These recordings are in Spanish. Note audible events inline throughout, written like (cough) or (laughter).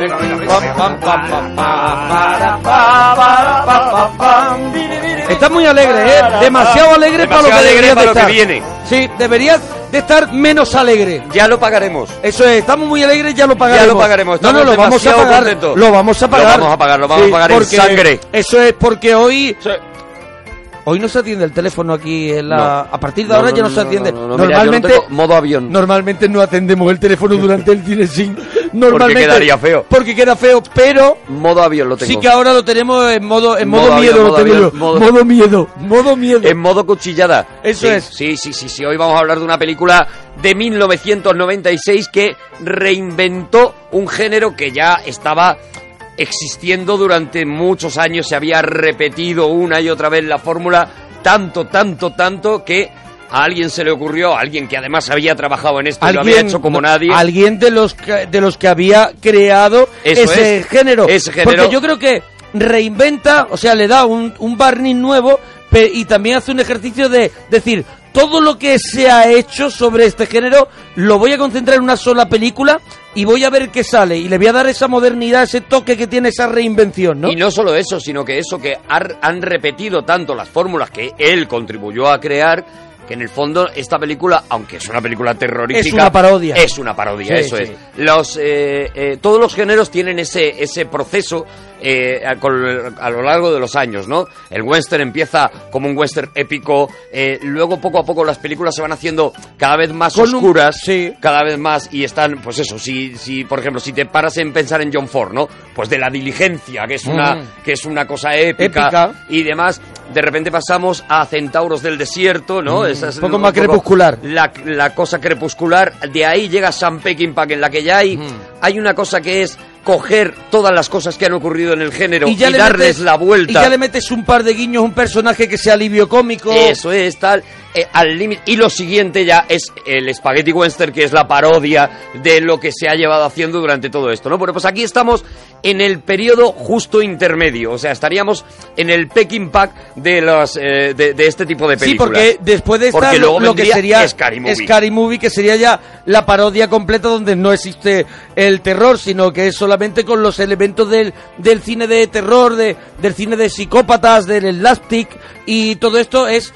Venga. Estás muy alegre, ¿eh? Demasiado alegre para lo que Demasiado alegre deberías para de lo que estar. viene. Sí, deberías de estar menos alegre. Ya lo pagaremos. Eso es, estamos muy alegres, ya lo pagaremos. Ya lo pagaremos, No, no, lo vamos a pagar. contentos. Lo vamos a Lo pagar. vamos a pagar, lo vamos a pagar en sangre. Eso es porque hoy Hoy no se atiende el teléfono aquí en la... No. A partir de No, ahora no, ya no, se atiende. mira, normalmente, modo avión. normalmente no atendemos el teléfono (laughs) durante el cine sin... Normalmente, quedaría feo. Porque queda feo, pero Modo avión lo tengo. sí que ahora lo tenemos en modo, en Modo modo, avión, miedo. modo lo avión, modo- modo miedo, modo miedo. En modo cuchillada. Eso Sí, es. Sí, sí, sí, sí. Hoy vamos a hablar de una película de 1996 que reinventó un género que ya estaba existiendo durante muchos años. Se había repetido una y otra vez la fórmula tanto, tanto, tanto que a alguien se le ocurrió, a alguien que además había trabajado en esto y lo había hecho como nadie. Alguien de los que, de los que había creado ese es, género. ese género. Porque yo creo que reinventa, o sea, le da un, un barniz nuevo y también hace un ejercicio de decir, todo lo que se ha hecho sobre este género lo voy a concentrar en una sola película y voy a ver qué sale. Y le voy a dar esa modernidad, ese toque que tiene esa reinvención, ¿no? Y no solo eso, sino que eso que han repetido tanto las fórmulas que él contribuyó a crear, que en el fondo esta película, aunque es una película terrorífica... Es una parodia. Es una parodia, Sí, eso sí. es. Los, eh, eh, todos los géneros tienen ese, ese proceso eh, a, con- a lo largo de los años, ¿no? El western empieza como un western épico, eh, luego poco a poco las películas se van haciendo cada vez más Con un- oscuras, sí. cada vez más y están, pues eso, si, si por ejemplo, si te paras en pensar en John Ford, ¿no? Pues de la diligencia, que es una, Mm. que es una cosa épica, Épica. y demás, de repente pasamos a Centauros del Desierto, ¿no? Mm, Esa es un poco más poco crepuscular. La, la cosa crepuscular, de ahí llega Sam Peckinpah, en la que ya hay, Mm. hay una cosa que es coger todas las cosas que han ocurrido en el género y, le darles metes- la vuelta. Y ya le metes un par de guiños, un personaje que sea alivio cómico. Eso es, tal, eh, al límite. Y lo siguiente ya es el Spaghetti Western, que es la parodia de lo que se ha llevado haciendo durante todo esto, ¿no? Bueno, pues aquí estamos en el periodo justo intermedio, o sea, estaríamos en el Peking Pack de, los, eh, de, de este tipo de Sí, películas. porque después de esta luego lo que sería Scary Movie. Scary Movie, que sería ya la parodia completa donde no existe el terror, sino que es solamente con los elementos del, del cine de terror, de, del cine de psicópatas, del slapstick, y todo esto es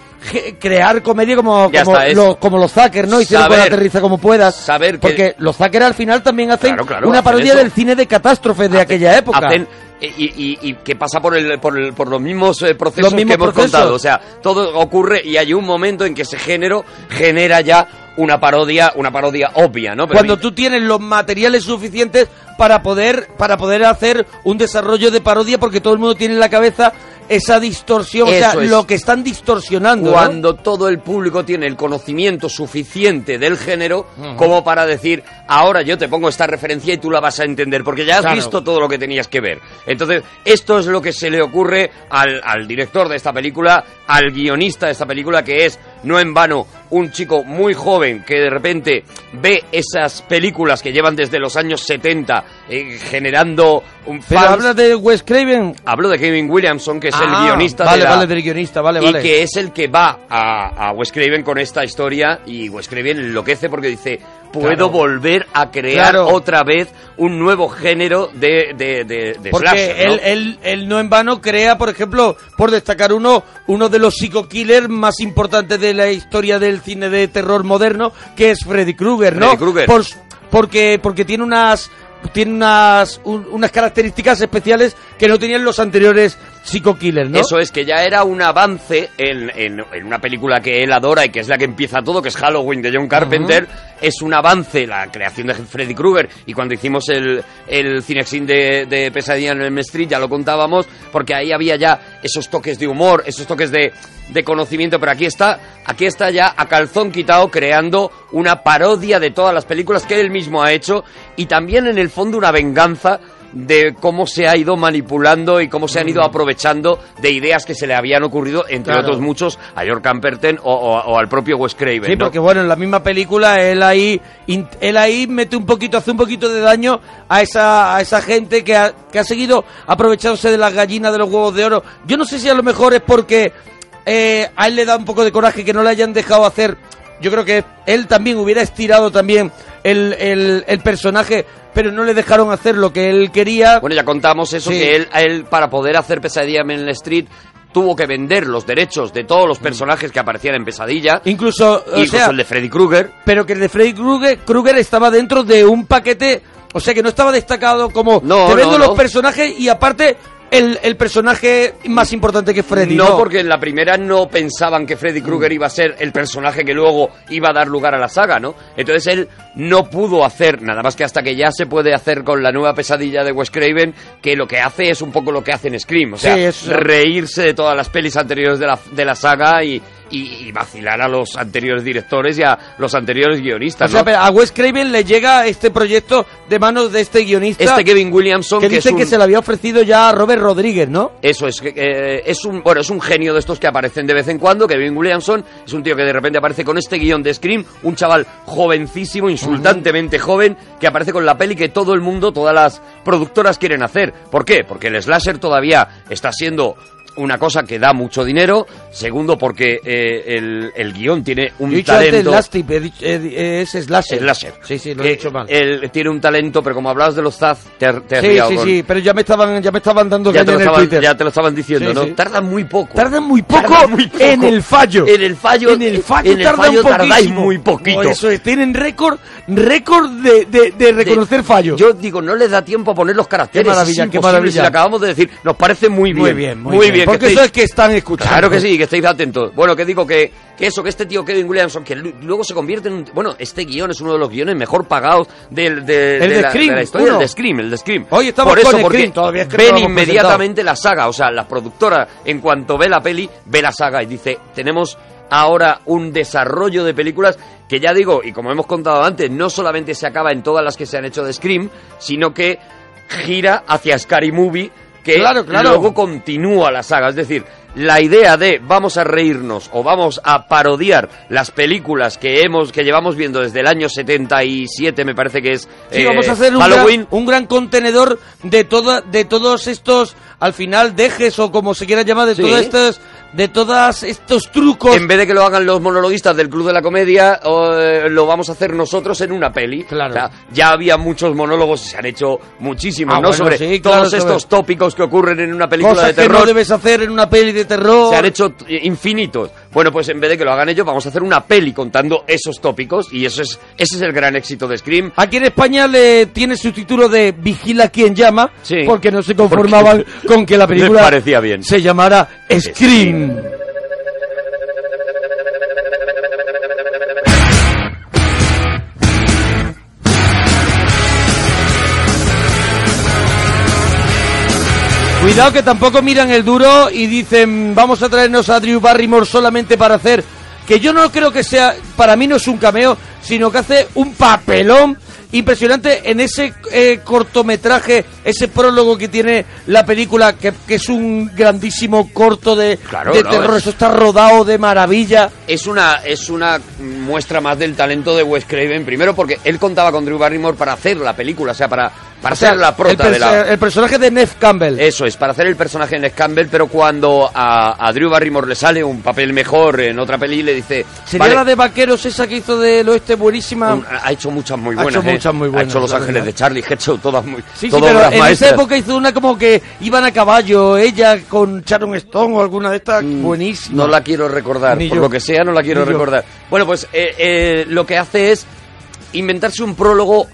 crear comedia como, como, está, es los, como los Zucker, ¿no? Hicieron con saber- Aterriza como puedas. saber que- Porque los Zucker al final también hacen Claro, claro, una parodia del cine de catástrofe de aquella época. Hacen- y, y- y que pasa por, el, por, el- por los mismos eh, procesos Los mismos que hemos procesos. contado. O sea, todo ocurre y hay un momento en que ese género genera ya una parodia, una parodia obvia, ¿no? Pero cuando tú tienes los materiales suficientes para poder para poder hacer un desarrollo de parodia porque todo el mundo tiene en la cabeza esa distorsión, o sea, es. lo que están distorsionando. ¿no? cuando todo el público tiene el conocimiento suficiente del género como para decir, ahora yo te pongo esta referencia y tú la vas a entender, porque ya has Claro. visto todo lo que tenías que ver. Entonces, esto es lo que se le ocurre al, al director de esta película, al guionista de esta película, que es, no en vano, un chico muy joven que de repente ve esas películas que llevan desde los años 70 eh, generando un Pero fans. hablas de Wes Craven. Hablo de Kevin Williamson, que es el Ah, guionista vale, de la, vale, del guionista, vale, y vale. que es el que va a, a Wes Craven con esta historia y Wes Craven enloquece porque dice puedo Claro. volver a crear Claro. otra vez un nuevo género de, de, de, de Porque ¿no? él, él, él no en vano crea, por ejemplo, por destacar uno, uno de los psico-killers más importantes de la historia del cine de terror moderno, que es Freddy Krueger, ¿no? Freddy Krueger. Por- porque, porque tiene unas tiene unas un- unas características especiales que no tenían los anteriores psico-killers, ¿no? Eso es, que ya era un avance en, en- en una película que él adora y que es la que empieza todo, que es Halloween de John Carpenter. Es un avance la creación de Freddy Krueger. Y cuando hicimos el, el Cinexin de, de Pesadilla en el Street ya lo contábamos, porque ahí había ya esos toques de humor, esos toques de, de conocimiento. Pero aquí está, aquí está ya a calzón quitado creando una parodia de todas las películas que él mismo ha hecho y también en el fondo una venganza de cómo se ha ido manipulando y cómo se han ido aprovechando de ideas que se le habían ocurrido, entre Mm. Claro. otros muchos, a George Camperton o, o- o al propio Wes Craven. Sí, ¿no? porque bueno, en la misma película él ahí, él ahí mete un poquito, hace un poquito de daño a esa, a esa gente que ha, que ha seguido aprovechándose de las gallinas, de los huevos de oro. Yo no sé si a lo mejor es porque eh, a él le da un poco de coraje que no le hayan dejado hacer. Yo creo que él también hubiera estirado también el, el, el personaje, pero no le dejaron hacer lo que él quería. Bueno, ya contamos eso, Sí. que él, a él, para poder hacer Pesadilla en el Street, tuvo que vender los derechos de todos los personajes que aparecían en Pesadilla, Incluso, o incluso sea, el de Freddy Krueger. pero que el de Freddy Krueger, Krueger estaba dentro de un paquete, o sea que no estaba destacado como No, te vendo no, los no. personajes y aparte el, el personaje más importante que Freddy. No, porque en la primera no pensaban que Freddy Krueger Mm. iba a ser el personaje que luego iba a dar lugar a la saga, ¿no? Entonces él no pudo hacer nada más que hasta que ya se puede hacer con la nueva pesadilla de Wes Craven, que lo que hace es un poco lo que hace en Scream, o sea, Sí, eso. reírse de todas las pelis anteriores de la, de la saga y, y- y vacilar a los anteriores directores y a los anteriores guionistas, O sea, ¿no? pero a Wes Craven le llega este proyecto de manos de este guionista Este Kevin Williamson, que que, dice es un- que se le había ofrecido ya a Robert Rodríguez, ¿no? Eso es, que, eh, es un bueno, es un genio de estos que aparecen de vez en cuando. Kevin Williamson es un tío que de repente aparece con este guion de Scream, un chaval jovencísimo, insultantemente joven, que aparece con la peli que todo el mundo, todas las productoras quieren hacer. ¿Por qué? Porque el slasher todavía está siendo una cosa que da mucho dinero. Segundo, porque eh, el, el guion tiene un Yo he dicho antes talento. Lasty, he dicho- eh, es Slasher. Slasher. Sí, sí, lo he dicho mal. Él tiene un talento, pero como hablabas de los Zaz, te, te has sí, sí, con- sí, pero ya me estaban, ya me estaban dando Ya te, lo en estaban, Twitter. ya te lo estaban diciendo, Sí, ¿no? sí. Tardan muy poco. Tardan muy poco, Tardan muy poco. en el fallo. En el fallo, En el fallo, en el tardan fallo poquísimo. tardáis muy poquito. Eso es, tienen récord, récord de, de, de reconocer fallos. Yo digo, no les da tiempo a poner los caracteres. Qué maravilla, qué maravilla. Si acabamos de decir, nos parece muy bien. muy bien, muy, bien. bien. Que Porque estéis- eso es que están escuchando. Claro que sí, que estéis atentos. Bueno, que digo que, que eso, que este tío Kevin Williamson, que lu- luego se convierte en un... Bueno, este guion es uno de los guiones mejor pagados del, de, El de la, Scream, la historia, uno. el de Scream, el de Scream. Hoy estamos Por eso, con porque Scream, todavía es que no ven inmediatamente la saga. O sea, la productora, en cuanto ve la peli, ve la saga y dice, tenemos ahora un desarrollo de películas que ya digo, y como hemos contado antes, no solamente se acaba en todas las que se han hecho de Scream, sino que gira hacia Scary Movie, que Claro, claro. luego continúa la saga. Es decir, la idea de vamos a reírnos o vamos a parodiar las películas que hemos que llevamos viendo desde el año 77, me parece que es Sí, eh, vamos a hacer un Halloween. gran, un gran contenedor de toda, de todos estos, al final, dejes o como se quiera llamar, de Sí. todos estos, de todos estos trucos. En vez de que lo hagan los monologuistas del Club de la Comedia, eh, lo vamos a hacer nosotros en una peli. Claro. O sea, ya había muchos monólogos y se han hecho muchísimos, Ah, ¿no? bueno, Sobre sí, todos sobre- estos tópicos que ocurren en una película cosas de que terror. no debes hacer en una peli de terror. Se han hecho t- infinitos. Bueno, pues en vez de que lo hagan ellos, vamos a hacer una peli contando esos tópicos y eso es ese es el gran éxito de Scream. Aquí en España le tiene su título de Vigila quien llama, Sí. porque no se conformaban con que la (laughs) película parecía bien. se llamara Scream. Cuidado que tampoco miran el duro y dicen vamos a traernos a Drew Barrymore solamente para hacer que yo no creo que sea para mí no es un cameo sino que hace un papelón impresionante en ese eh, cortometraje ese prólogo que tiene la película que, que es un grandísimo corto de, Claro, de no, terror. es- eso está rodado de maravilla. Es una, es una muestra más del talento de Wes Craven, primero porque él contaba con Drew Barrymore para hacer la película, o sea, para, para O sea, ser la prota el, de la... el personaje de Neff Campbell Eso es, para hacer el personaje de Ned Campbell, pero cuando a, a Drew Barrymore le sale un papel mejor en otra peli, le dice... sería "Vale, la de vaqueros esa que hizo del oeste buenísima un- ha hecho muchas muy Ha buenas. hecho ¿eh? muchas muy buenas, Ha hecho Los Ángeles verdad. de Charlie, ha hecho todas muy... Sí, sí, todas pero obras en maestras. esa época hizo una como que iban a caballo, ella con Sharon Stone o alguna de estas, buenísima. Mm, No la quiero recordar, Ni por yo. lo que sea, no la quiero Ni yo. recordar. Bueno, pues eh, eh, lo que hace es inventarse un prólogo.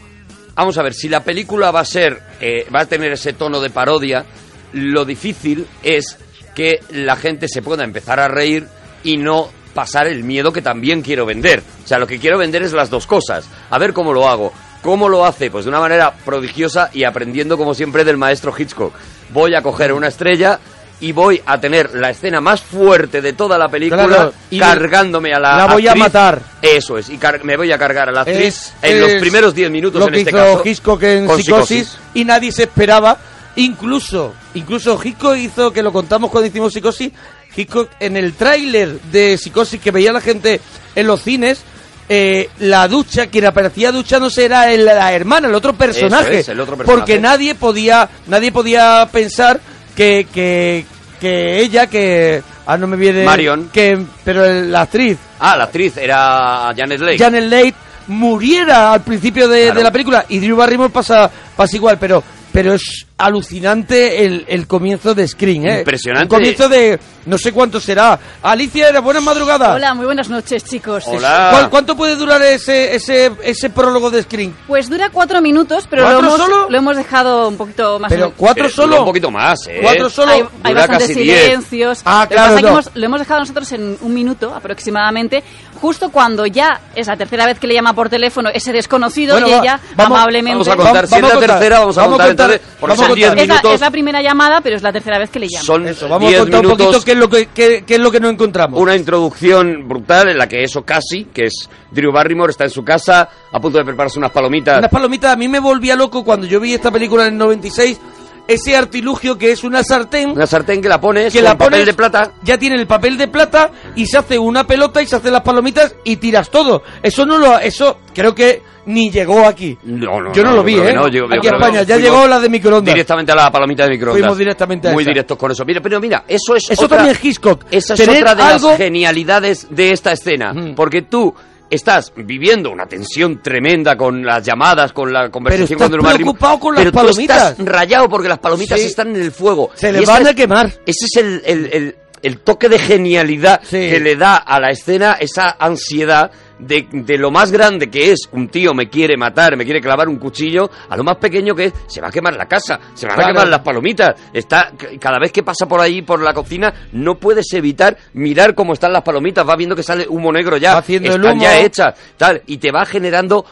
Vamos a ver, si la película va a ser, eh, va a tener ese tono de parodia, lo difícil es que la gente se pueda empezar a reír y no pasar el miedo que también quiero vender. O sea, lo que quiero vender es las dos cosas. A ver cómo lo hago. ¿Cómo lo hace? Pues de una manera prodigiosa y aprendiendo como siempre del maestro Hitchcock. Voy a coger una estrella y voy a tener la escena más fuerte de toda la película Claro, y cargándome a la la voy a matar. Eso es, y car- me voy a cargar a la actriz Es- en los primeros 10 minutos lo en que este hizo caso. Hitchcock en con psicosis, y nadie se esperaba. Incluso, incluso Hitchcock hizo, que lo contamos cuando hicimos Psicosis, Hitchcock en el tráiler de Psicosis que veía la gente en los cines, eh, la ducha, quien aparecía duchándose era el- la hermana, el otro personaje. es, el otro personaje. Porque nadie podía, nadie podía pensar que, que, que ella, que, ah, no me viene... Marion. Que, pero el- la actriz, Ah, la actriz era Janet Leigh. Janet Leigh muriera al principio de, Claro. de la película y Drew Barrymore pasa, pasa igual, pero pero es alucinante el, el comienzo de Scream, ¿eh? Impresionante. Un comienzo de no sé cuánto será. Alicia, era buenas madrugadas. Hola, muy buenas noches, chicos. Hola. ¿Cuál- ¿Cuánto puede durar ese, ese, ese prólogo de Scream? Pues dura cuatro minutos, pero lo ¿Cuatro hemos, solo? lo hemos dejado un poquito más... Pero cuatro Pero dura solo. Un poquito más, ¿eh? Cuatro solo. Hay, hay bastantes diez. silencios. Ah, Lo que claro, pasa es que no. hemos- lo hemos dejado nosotros en un minuto aproximadamente, justo cuando ya es la tercera vez que le llama por teléfono ese desconocido Bueno, y va, ella vamos- amablemente... Vamos a contar, si es la contar. tercera, vamos a Vamos a contar, entonces, porque son 10 contar. es, la, minutos. es la primera llamada, pero es la tercera vez que le llama. Son Eso, vamos a 10 contar un minutos, poquito qué es lo que, qué- qué es lo que nos encontramos. una introducción brutal en la que eso casi, que es Drew Barrymore, está en su casa a punto de prepararse unas palomitas. Unas palomitas, a mí me volvía loco cuando yo vi esta película en el 96, ese artilugio que es una sartén Una sartén que la pones que la papel pones, de plata. ya tiene el papel de plata y se hace una pelota y se hacen las palomitas y tiras todo. Eso no lo, eso creo que ni llegó aquí. No, no, yo no, lo vi, ¿eh? no, yo- aquí en España ya llegó la de microondas. Directamente a la palomita de microondas. Fuimos directamente a Muy esa. directos con eso. Mira, pero mira, eso es Eso otra, también es Hitchcock. Esa es Tener otra de algo- las genialidades de esta escena. Mm. Porque tú estás viviendo una tensión tremenda con las llamadas, con la conversación estás con preocupado con las pero palomitas. Tú estás rayado porque las palomitas Sí. están en el fuego. Se le van a quemar. Ese es el, el- el- el toque de genialidad Sí. que le da a la escena esa ansiedad de, de lo más grande que es un tío me quiere matar, me quiere clavar un cuchillo, a lo más pequeño que es se va a quemar la casa, se van Claro. a quemar las palomitas. Está cada vez que pasa por ahí por la cocina no puedes evitar mirar cómo están las palomitas, va viendo que sale humo negro ya, haciendo el están humo. ya hechas, tal, y te va generando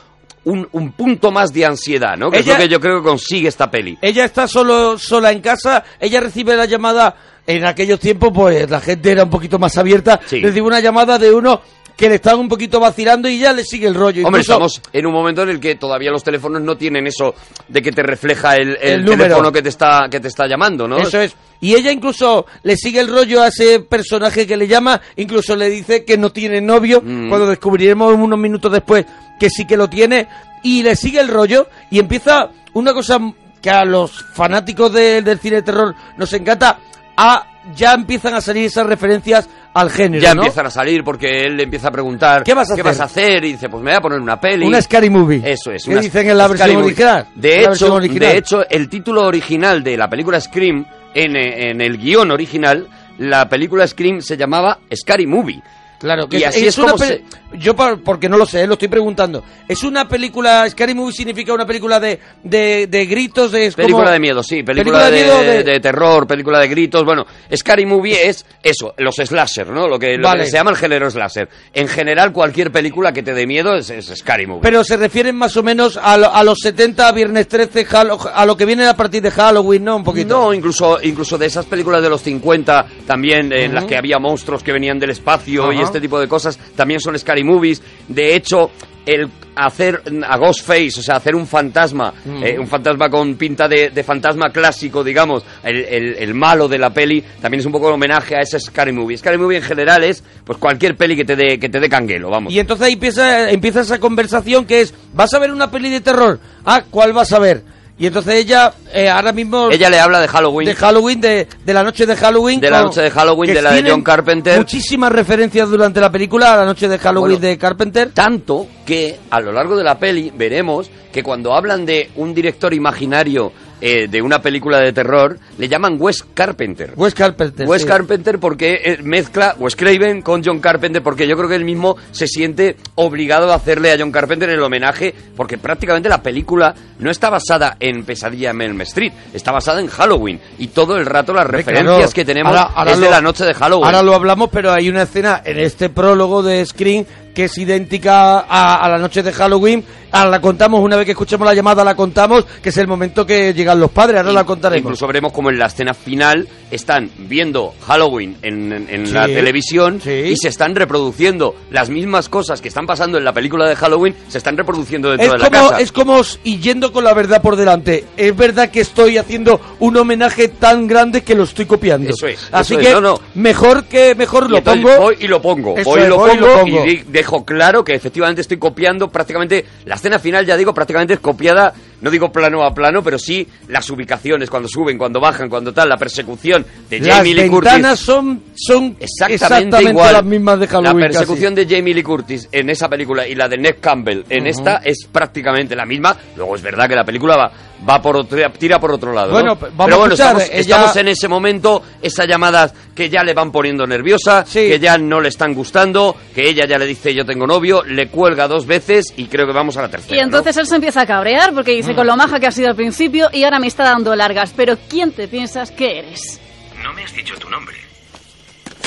un, un punto más de ansiedad, ¿no? Que Ella- es lo que yo creo que consigue esta peli. Ella está solo sola en casa, ella recibe la llamada, en aquellos tiempos pues la gente era un poquito más abierta, Sí. recibe una llamada de uno que le están un poquito vacilando y ya le sigue el rollo. Hombre, Incluso- estamos en un momento en el que todavía los teléfonos no tienen eso de que te refleja el, el teléfono que te está que te está llamando, ¿no? Eso es. Y ella incluso le sigue el rollo a ese personaje que le llama, incluso le dice que no tiene novio, Mm. cuando descubriremos unos minutos después que sí que lo tiene, y le sigue el rollo y empieza una cosa que a los fanáticos de- del cine de terror nos encanta, a, ya empiezan a salir esas referencias al género, Ya ¿no? empiezan a salir porque él le empieza a preguntar ¿Qué vas a hacer? hacer? Y dice, pues me voy a poner una peli. Una Scary Movie. Eso es. ¿Qué una dicen en la versión original? De versión hecho, original. de hecho, el título original de la película Scream, en, en el guion original, la película Scream se llamaba Scary Movie. Claro, que Y es, así es es una pe- Yo, por- porque no lo sé, lo estoy preguntando. ¿Es una película, Scary Movie significa una película de, de, de gritos? De, es como- Película de miedo, sí, película, de, miedo de- de terror, película de gritos, bueno, Scary Movie es eso, los slasher, ¿no? Lo que, lo Vale. que se llama el género slasher. En general, cualquier película que te dé miedo es, es Scary Movie. Pero se refieren más o menos a, lo- a los 70, Viernes 13, Halo- a lo que viene a partir de Halloween, ¿no? Un poquito. No, incluso, incluso de esas películas de los 50 también, en las que había monstruos que venían del espacio y Ajá. Este tipo de cosas, también son scary movies. De hecho, el hacer a Ghostface, o sea, hacer un fantasma, eh, un fantasma con pinta de, de fantasma clásico, digamos, el, el- el malo de la peli, también es un poco un homenaje a ese scary movie. Scary movie en general es pues cualquier peli que te dé que te dé canguelo, vamos. Y entonces ahí empieza, empieza esa conversación que es, ¿vas a ver una peli de terror? Ah, ¿cuál vas a ver? Y entonces ella, eh, ahora mismo... Ella le habla de Halloween. de Halloween, de, de la noche de Halloween. De la noche de Halloween, de la de John Carpenter. Muchísimas referencias durante la película a la noche de Halloween Bueno. de Carpenter. Tanto que a lo largo de la peli veremos que cuando hablan de un director imaginario eh, de una película de terror, le llaman Wes Carpenter. Wes Carpenter. Wes sí. Carpenter porque eh, mezcla Wes Craven con John Carpenter porque yo creo que él mismo se siente obligado a hacerle a John Carpenter el homenaje porque prácticamente la película no está basada en Pesadilla en Elm Street, está basada en Halloween y todo el rato las referencias claro. que tenemos Ahora- ahora es de la noche de Halloween. Ahora lo hablamos, pero hay una escena en este prólogo de Screen que es idéntica a, a la noche de Halloween. Ahora la contamos, una vez que escuchemos la llamada la contamos, que es el momento que llegan los padres, ahora la contaremos. Incluso veremos como en la escena final están viendo Halloween en, en- en Sí, la televisión sí. y se están reproduciendo las mismas cosas que están pasando en la película de Halloween, se están reproduciendo dentro Es de la como, casa. es como y yendo con la verdad por delante. Es verdad que estoy haciendo un homenaje tan grande que lo estoy copiando. Eso es, Así eso es, que no, no. mejor que mejor Y lo pongo. voy y lo pongo, Eso voy y es, lo voy y pongo lo y, pongo. dejo claro que efectivamente estoy copiando prácticamente la escena final, ya digo, prácticamente es copiada no digo plano a plano, pero sí las ubicaciones, cuando suben, cuando bajan, cuando tal, la persecución de Las Jamie Lee Curtis. ventanas son, son Exactamente, igual. las mismas de Halloween. La casi. persecución de Jamie Lee Curtis en esa película y la de Ned Campbell en esta es prácticamente la misma. Luego es verdad que la película va, va por otro, tira por otro lado. ¿no? Bueno, vamos Pero a bueno, escuchar, estamos, ella- estamos en ese momento, esa llamada que ya le van poniendo nerviosa, Sí. que ya no le están gustando, que ella ya le dice yo tengo novio, le cuelga dos veces y creo que vamos a la tercera. Y entonces él se empieza a cabrear porque dice con lo maja que ha sido al principio y ahora me está dando largas. Pero ¿quién te piensas que eres? No me has dicho tu nombre,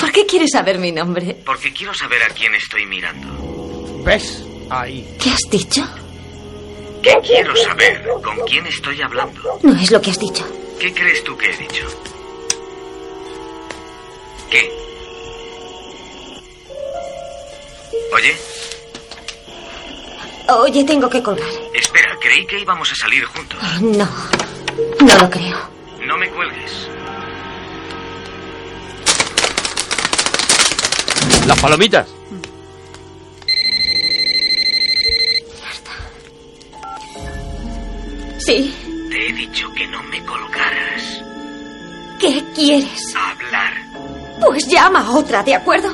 ¿Por qué quieres saber mi nombre? porque quiero saber a quién estoy mirando. ¿Ves? Ahí. ¿Qué has dicho? ¿Qué quiero saber? ¿Con quién estoy hablando? No es lo que has dicho. ¿Qué crees tú que he dicho? ¿Qué? Oye, Oye, tengo que colgar. espera, creí que íbamos a salir juntos. No, no lo creo. No me cuelgues. Las palomitas. Sí, Te he dicho que no me colgaras. ¿qué quieres? Hablar. Pues llama a otra, ¿de acuerdo?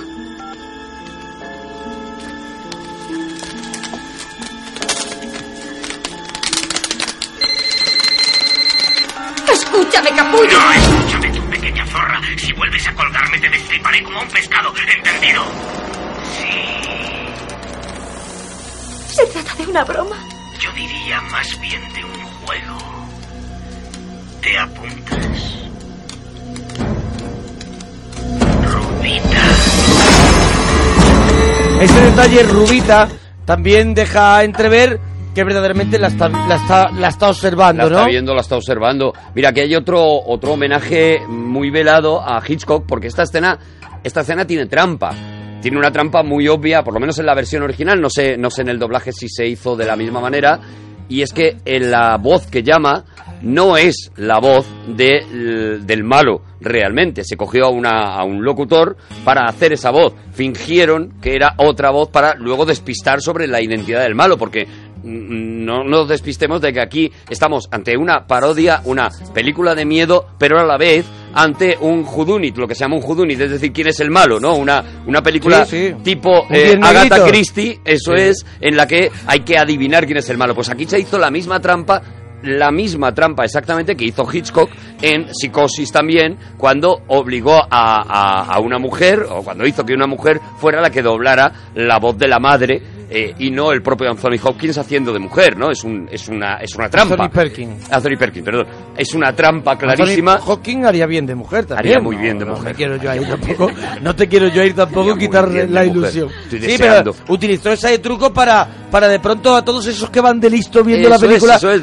Escúchame, capullo. No, escúchame, tu pequeña zorra. Si vuelves a colgarme, te destriparé como un pescado. ¿Entendido? Sí. Se trata de una broma. Yo diría más bien de un juego. ¿Te apuntas? Rubita. Ese detalle, Rubita, también deja entrever que verdaderamente la está, la está, la está observando, La ¿no? está viendo, la está observando. Mira, que hay otro, otro homenaje muy velado a Hitchcock, porque esta escena, esta escena tiene trampa. Tiene una trampa muy obvia, por lo menos en la versión original, no sé, no sé en el doblaje si se hizo de la misma manera, y es que en la voz que llama no es la voz de- del malo realmente. Se cogió a, una, a un locutor para hacer esa voz. Fingieron que era otra voz para luego despistar sobre la identidad del malo, porque no nos despistemos de que aquí estamos ante una parodia, una película de miedo, pero a la vez ante un Judunit, lo que se llama un Judunit, es decir, quién es el malo, ¿no? Una, una película Sí, sí. tipo eh, Agatha. Christie, eso Sí. es, en la que hay que adivinar quién es el malo. Pues aquí se hizo la misma trampa la misma trampa exactamente que hizo Hitchcock en Psicosis también, cuando obligó a, a- a una mujer, o cuando hizo que una mujer fuera la que doblara la voz de la madre, eh, y no el propio Anthony Hopkins haciendo de mujer, ¿no? Es, un, es, una, es una trampa. Anthony Perkins. Anthony Perkins, perdón. Es una trampa clarísima. Anthony Hawking haría bien de mujer también. Haría muy bien de No, mujer. No te quiero yo ahí tampoco, no te quiero yo ir tampoco Haría muy quitar bien de la ilusión. Estoy sí, pero utilizó ese truco para, para de pronto a todos esos que van de listo viendo Eso la es, película eso es,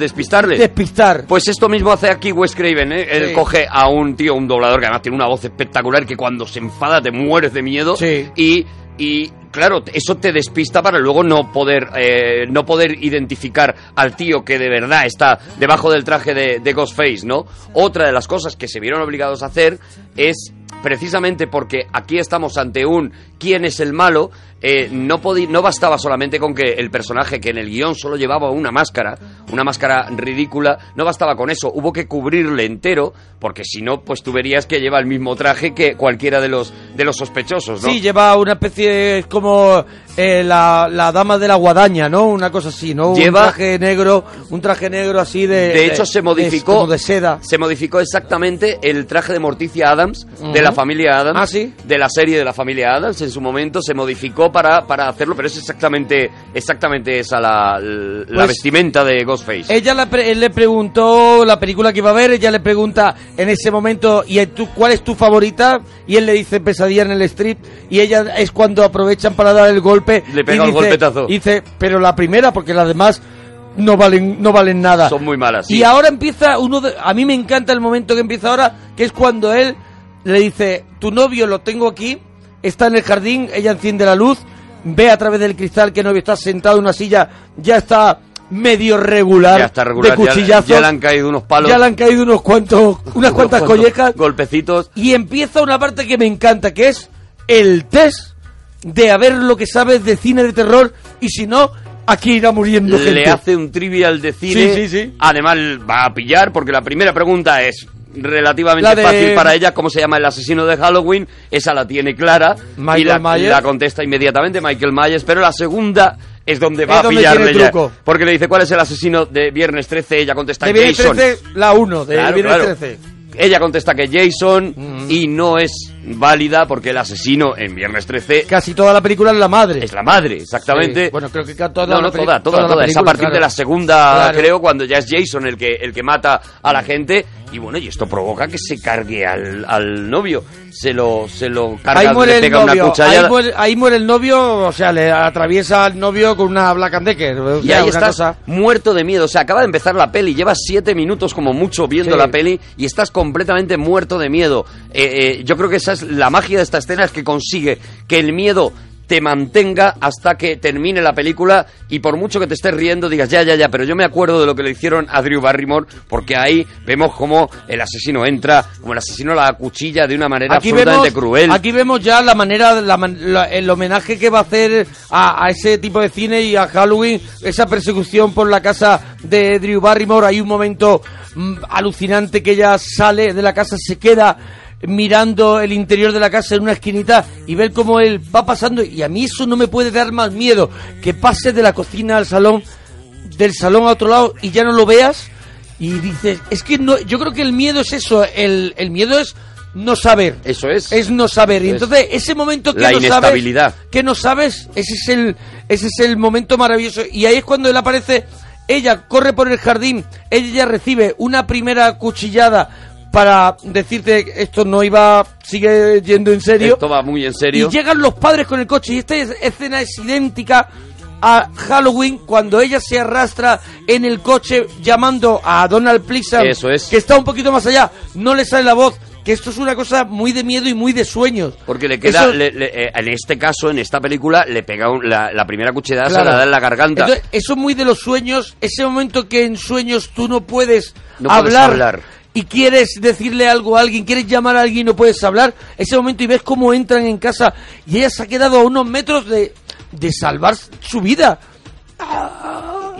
despistarle. despistar. Pues esto mismo hace aquí Wes Craven, ¿eh? Él Sí. coge a un tío, un doblador que además tiene una voz espectacular que cuando se enfada te mueres de miedo. Sí. Y, y claro, eso te despista para luego no poder, eh, no poder identificar al tío que de verdad está debajo del traje de, de Ghostface, ¿no? Otra de las cosas que se vieron obligados a hacer es precisamente porque aquí estamos ante un quién es el malo, eh, no, no bastaba solamente con que el personaje que en el guion solo llevaba una máscara, una máscara ridícula, no bastaba con eso, hubo que cubrirle entero, porque si no, pues tú verías que lleva el mismo traje que cualquiera de los, de los sospechosos, ¿no? Sí, lleva una especie es como eh, la, la dama de la guadaña, ¿no? Una cosa así, ¿no? Lleva- un traje negro, un traje negro así de De hecho, se modificó. como de seda. Se modificó exactamente el traje de Morticia Adams, de la familia Adams. Ah, ¿sí? De la serie de la familia Adams. En su momento se modificó para, para hacerlo, pero es exactamente, exactamente esa la, la Pues- vestimenta de Ghostface. Ella la pre- él le preguntó la película que iba a ver, ella le pregunta en ese momento, ¿y tú, cuál es tu favorita? Y él le dice Pesadilla en el strip, y ella es cuando aprovechan para dar el golpe. Le pega y un dice- golpetazo. Dice, pero la primera, porque las demás no valen, no valen nada. Son muy malas. sí. Y ahora empieza uno de, a mí me encanta el momento que empieza ahora, que es cuando él le dice, tu novio lo tengo aquí, está en el jardín, ella enciende la luz, ve a través del cristal que el novio está sentado en una silla, ya está medio regular, ya está regular. de cuchillazos, Ya, le han caído unos palos. ya le han caído unos cuantos, (laughs) unas cuantas collejas, Golpecitos. y empieza una parte que me encanta, que es el test de a ver lo que sabes de cine de terror, y si no, aquí irá muriendo gente. le hace un trivial de cine. Sí, sí, sí. Además va a pillar porque la primera pregunta es relativamente de- fácil para ella, ¿cómo se llama el asesino de Halloween? Esa la tiene clara Michael y la, Myers. la contesta inmediatamente Michael Myers, pero la segunda es donde va Es a donde pillarle ya. Porque le dice, ¿cuál es el asesino de Viernes 13? Ella contesta de Viernes Jason. 13, la 1, de Claro, Viernes claro. 13. Ella contesta que Jason y no es válida porque el asesino en Viernes 13 Casi toda la película es la madre. es la madre, exactamente. Sí, Bueno, creo que toda no, la no, toda, toda, toda la toda. Es a película, partir de claro. la segunda, Claro. creo, cuando ya es Jason el que, el que mata a la gente. Y bueno, y esto provoca que se cargue al, al novio. Se lo, se lo carga, Ahí muere le el pega una novio, cuchillada. ahí muere, ahí muere el novio, o sea, le atraviesa al novio con una Black and Decker. o Y ahí estás cosa- muerto de miedo. O sea, acaba de empezar la peli, llevas siete minutos como mucho viendo Sí. la peli y estás completamente muerto de miedo. Eh, eh, yo creo que esa es la magia de esta escena, es que consigue que el miedo te mantenga hasta que termine la película y por mucho que te estés riendo digas ya, ya, ya, pero yo me acuerdo de lo que le hicieron a Drew Barrymore porque ahí vemos cómo el asesino entra, como el asesino la cuchilla de una manera Aquí absolutamente vemos, cruel. aquí vemos ya la manera, la la- el homenaje que va a hacer a, a ese tipo de cine y a Halloween, esa persecución por la casa de Drew Barrymore. Hay un momento mm, alucinante que ella sale de la casa, se queda mirando el interior de la casa en una esquinita y ver cómo él va pasando. Y a mí eso no me puede dar más miedo que pase de la cocina al salón del salón a otro lado y ya no lo veas y dices es que no yo creo que el miedo es eso el, el miedo es no saber. Eso es. es no saber. Y Eso entonces ese momento que La no inestabilidad. sabes que no sabes ese es el ese es el momento maravilloso. Y ahí es cuando él aparece ella corre por el jardín ella recibe una primera cuchillada para decirte esto no iba sigue yendo en serio Esto va muy en serio. y llegan los padres con el coche y esta es- escena es idéntica a Halloween cuando ella se arrastra en el coche llamando a Donald Pleasant Eso es. que está un poquito más allá no le sale la voz que esto es una cosa muy de miedo y muy de sueños Porque le queda, Eso- le- le- eh, en este caso, en esta película, le pega un- la, la primera cuchillada, se Claro. la da en la garganta. Entonces, eso es muy de los sueños, ese momento que en sueños tú no puedes, No puedes hablar. Y quieres decirle algo a alguien, quieres llamar a alguien y no puedes hablar, ese momento y ves cómo entran en casa y ella se ha quedado a unos metros de, de salvar su vida.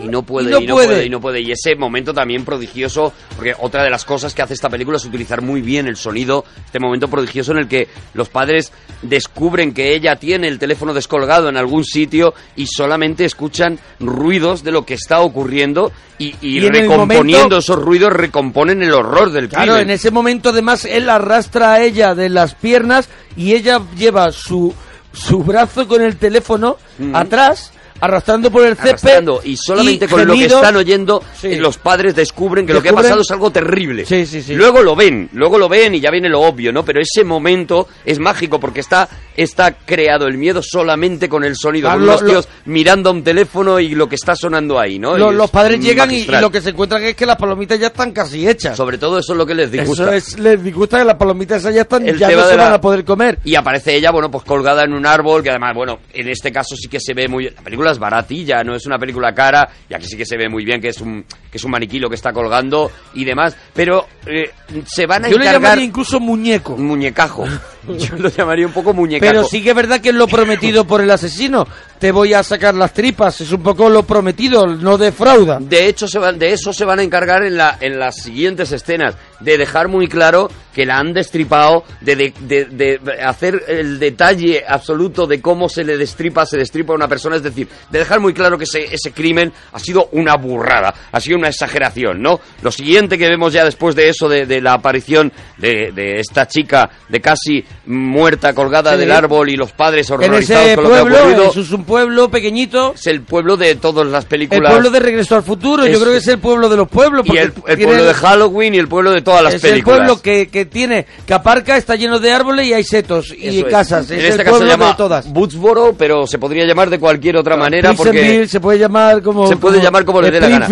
Y no puede, y no y no puede. puede, y no puede. Y ese momento también prodigioso, porque otra de las cosas que hace esta película es utilizar muy bien el sonido, este momento prodigioso en el que los padres descubren que ella tiene el teléfono descolgado en algún sitio y solamente escuchan ruidos de lo que está ocurriendo y, y recomponiendo momento- esos ruidos recomponen el horror del Claro, crimen. en ese momento además él arrastra a ella de las piernas y ella lleva su, su brazo con el teléfono atrás, arrastrando por el césped. arrastrando y solamente con lo que están oyendo Sí. los padres descubren que lo que ha pasado es algo terrible. Sí, sí, sí. Luego lo ven, luego lo ven y ya viene lo obvio, ¿no? Pero ese momento es mágico porque está está creado el miedo solamente con el sonido, Claro, con lo- los lo- tíos mirando a un teléfono y lo que está sonando ahí, ¿no? Lo- los es padres llegan y, lo que se encuentran es que las palomitas ya están casi hechas. sobre todo eso es lo que les disgusta. Eso es, les disgusta que las palomitas esas ya están, El ya no se la- van a poder comer. Y aparece ella, bueno, pues colgada en un árbol, que además, bueno, en este caso sí que se ve muy... La película es baratilla, no es una película cara, y aquí sí que se ve muy bien que es un, que es un maniquí lo que está colgando y demás, pero eh, se van a Yo le encargar... llamaría incluso muñeco. Muñecajo. (laughs) (laughs) Yo lo llamaría un poco muñecajo. Pero sí que es verdad que es lo (laughs) prometido por el asesino. Te voy a sacar las tripas, es un poco lo prometido, no defrauda. De hecho, se van, de eso se van a encargar en, la, en las siguientes escenas, de dejar muy claro que la han destripado, de, de, de- de hacer el detalle absoluto de cómo se le destripa, se destripa a una persona, es decir, de dejar muy claro que ese, ese crimen ha sido una burrada, ha sido una exageración, ¿no? Lo siguiente que vemos ya después de eso, de, de la aparición de, de esta chica de casi muerta colgada Sí. del árbol y los padres En horrorizados ese con lo que ha pueblo, ocurrido, eso es un pueblo pequeñito, es el pueblo de todas las el películas. pueblo de Regreso al Futuro, yo Es- creo que es el pueblo de los pueblos. y el, el tiene- pueblo de Halloween y el pueblo de todas las es películas. el pueblo que, que tiene, que aparca, está lleno de árboles y hay setos y Eso es. casas. En Es este el caso se pueblo llama de todas. Bootsboro, pero se podría llamar de cualquier otra manera porque se puede llamar como. se puede como llamar como le dé la gana.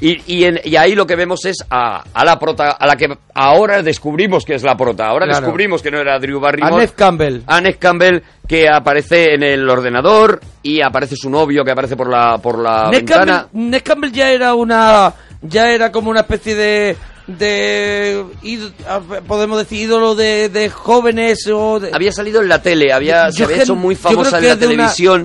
Y, y, en- y ahí lo que vemos es a, a la prota, a la que ahora descubrimos que es la prota. Ahora Claro. descubrimos que no era Drew Barrymore. Campbell. Annette Campbell que aparece en el ordenador y aparece su novio que aparece por la por la Ned ventana. Campbell, Ned Campbell ya era una ya era como una especie de de podemos decir ídolo de, de jóvenes o de, Había salido en la tele, había, Yo se había hecho muy famosa en la una- televisión.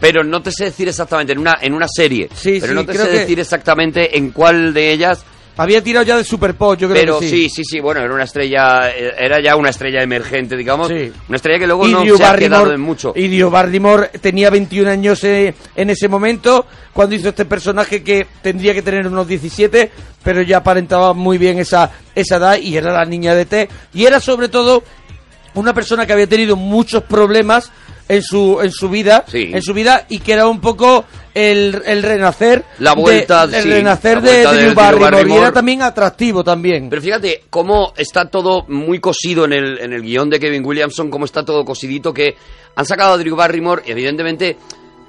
pero no te sé decir exactamente, en una, en una serie. Sí, pero sí, no te sé que- decir exactamente en cuál de ellas. Había tirado ya de Super Pop, yo creo Pero que sí, sí, sí, bueno, era una estrella, eh, era ya una estrella emergente, digamos. Sí. Una estrella que luego no se ha Barrymore- quedado en mucho. Y Drew Barrymore tenía 21 años eh, en ese momento cuando hizo este personaje que tendría que tener unos 17, pero ya aparentaba muy bien esa, esa edad y era la niña de T. Y era sobre todo una persona que había tenido muchos problemas en su en su vida Sí. en su vida y que era un poco el, el renacer La vuelta, de, el sí, renacer de, de Barrymore, y era también atractivo también Pero fíjate cómo está todo muy cosido en el, en el guion de Kevin Williamson, cómo está todo cosidito, que han sacado a Drew Barrymore y evidentemente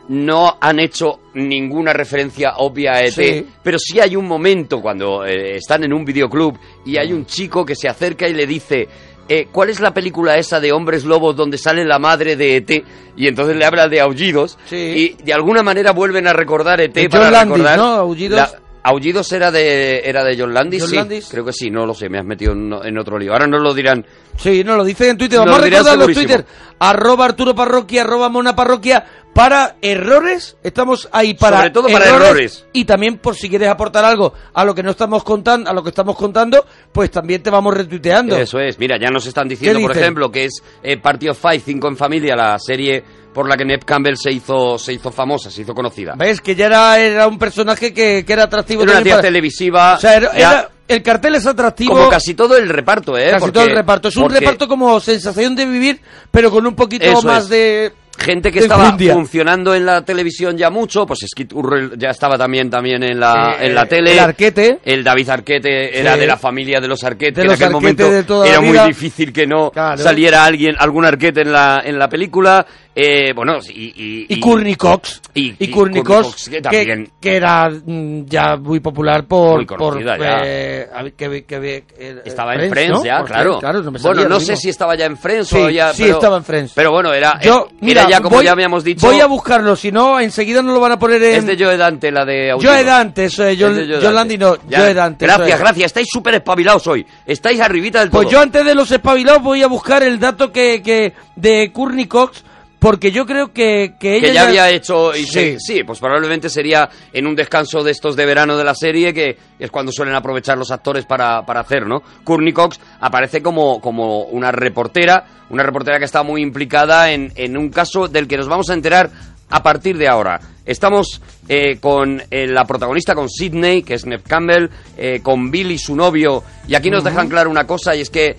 no han hecho ninguna referencia obvia a ET, Sí. pero sí hay un momento cuando eh, están en un videoclub y hay un chico que se acerca y le dice... eh, ¿Cuál es la película esa de hombres lobos donde sale la madre de ET? Y entonces le habla de aullidos Sí. y de alguna manera vuelven a recordar ET De para John Landis, recordar ¿no? Aullidos. la- Aullidos era de era de John Landis, John sí. Landis. Creo que sí, no lo sé, me has metido en, en otro lío. Ahora no lo dirán. Sí, no lo dicen en Twitter. Vamos a recordar los. Twitter. Arroba Arturo Parroquia, arroba Mona Parroquia. Para errores, estamos ahí para Sobre todo para errores. Y también por si quieres aportar algo a lo que no estamos contando, a lo que estamos contando, pues también te vamos retuiteando. Eso es. Mira, ya nos están diciendo, ¿Qué por ejemplo, que es eh, Party of Five, Cinco en Familia, la serie por la que Neb Campbell se hizo, se hizo famosa, se hizo conocida. ¿Ves? Que ya era, era un personaje que, que era atractivo. Era una tía para- televisiva. O sea, era- el cartel es atractivo. como casi todo el reparto, ¿eh? casi Porque- todo el reparto. Es un porque reparto como sensación de vivir, pero con un poquito Eso más es. de... Gente que estaba funcionando en la televisión ya mucho, pues Skid Urrell ya estaba también, también en la, Eh, en la tele. el Arquete. El David Arquete era Sí. de la familia de los Arquete. De en los aquel Arquete momento de toda la era muy difícil que no Claro. saliera alguien, algún Arquete en la, en la película. Eh, bueno, y... Y, Y Courtney Cox. y- y Courtney Courtney Cox, que que, también- que era mm, ya muy popular por... Muy conocida por, ya. eh, que, que- que- eh, Estaba en Friends, ya, claro. Friends, claro, no me bueno, no sé si estaba ya en Friends Sí, o ya... sí pero- estaba en Friends. Pero bueno, era, Yo, era ya como voy- ya habíamos dicho... Voy a buscarlo, si no, enseguida no lo van a poner en... Es de Joe Dante, la de Aullidos. Joe Dante, eso es, John, Es Joe Landy no, Ya. Joe Dante. Gracias, es. gracias. Estáis súper espabilados hoy. Estáis arribita del todo. Pues yo antes de los espabilados voy a buscar el dato que, que de Courtney Cox, porque yo creo que, que ella que ya había hecho y Sí. se- sí. pues probablemente sería en un descanso de estos de verano de la serie que es cuando suelen aprovechar los actores para, para hacer no Courtney Cox aparece como, como una reportera una reportera que está muy implicada en, en un caso del que nos vamos a enterar a partir de ahora. Estamos eh, con eh, la protagonista con Sidney que es Neve Campbell eh, con Billy su novio. Y aquí nos dejan claro una cosa y es que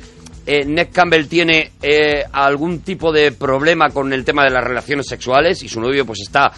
eh, Ned Campbell tiene eh, algún tipo de problema con el tema de las relaciones sexuales y su novio pues está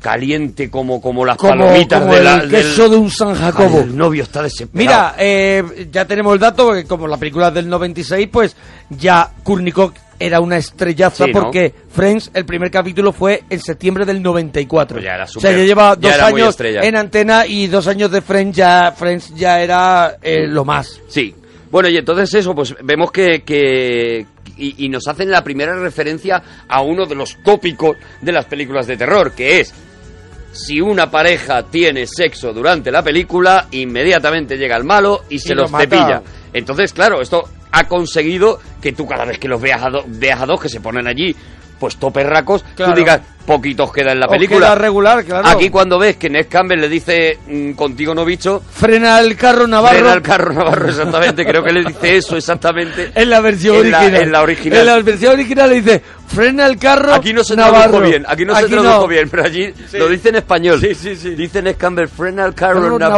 caliente como, como las como, palomitas como de el la, del- queso de un San Jacobo. Ay, el novio está desesperado. Mira, eh, ya tenemos el dato, porque como la película del 96, pues ya Cox era una estrellaza Sí, ¿no? porque Friends, el primer capítulo fue en septiembre del 94. Pues ya era o sea, ya lleva dos años en antena y dos años de Friends ya, Friends ya era eh, lo más. Sí. Bueno, y entonces eso, pues vemos que... que y, y nos hacen la primera referencia a uno de los tópicos de las películas de terror, que es... Si una pareja tiene sexo durante la película, inmediatamente llega el malo y se Y lo los mata. cepilla. Entonces, claro, esto ha conseguido que tú cada vez que los veas a, do- veas a dos que se ponen allí, pues toperracos, Claro. tú digas, poquitos queda en la película. queda regular, claro. Aquí cuando ves que Ned Campbell le dice, mm, contigo no bicho, Frena el carro Navarro. frena el carro Navarro, exactamente, creo que le dice eso exactamente. (laughs) En la versión En la- original. en la original. En la versión original le dice, frena el carro Aquí no se Navarro. tradujo bien, aquí no se tradujo no. bien, pero allí lo dice en español. Sí, sí, sí. Dice Ned Campbell, frena el carro Navarro.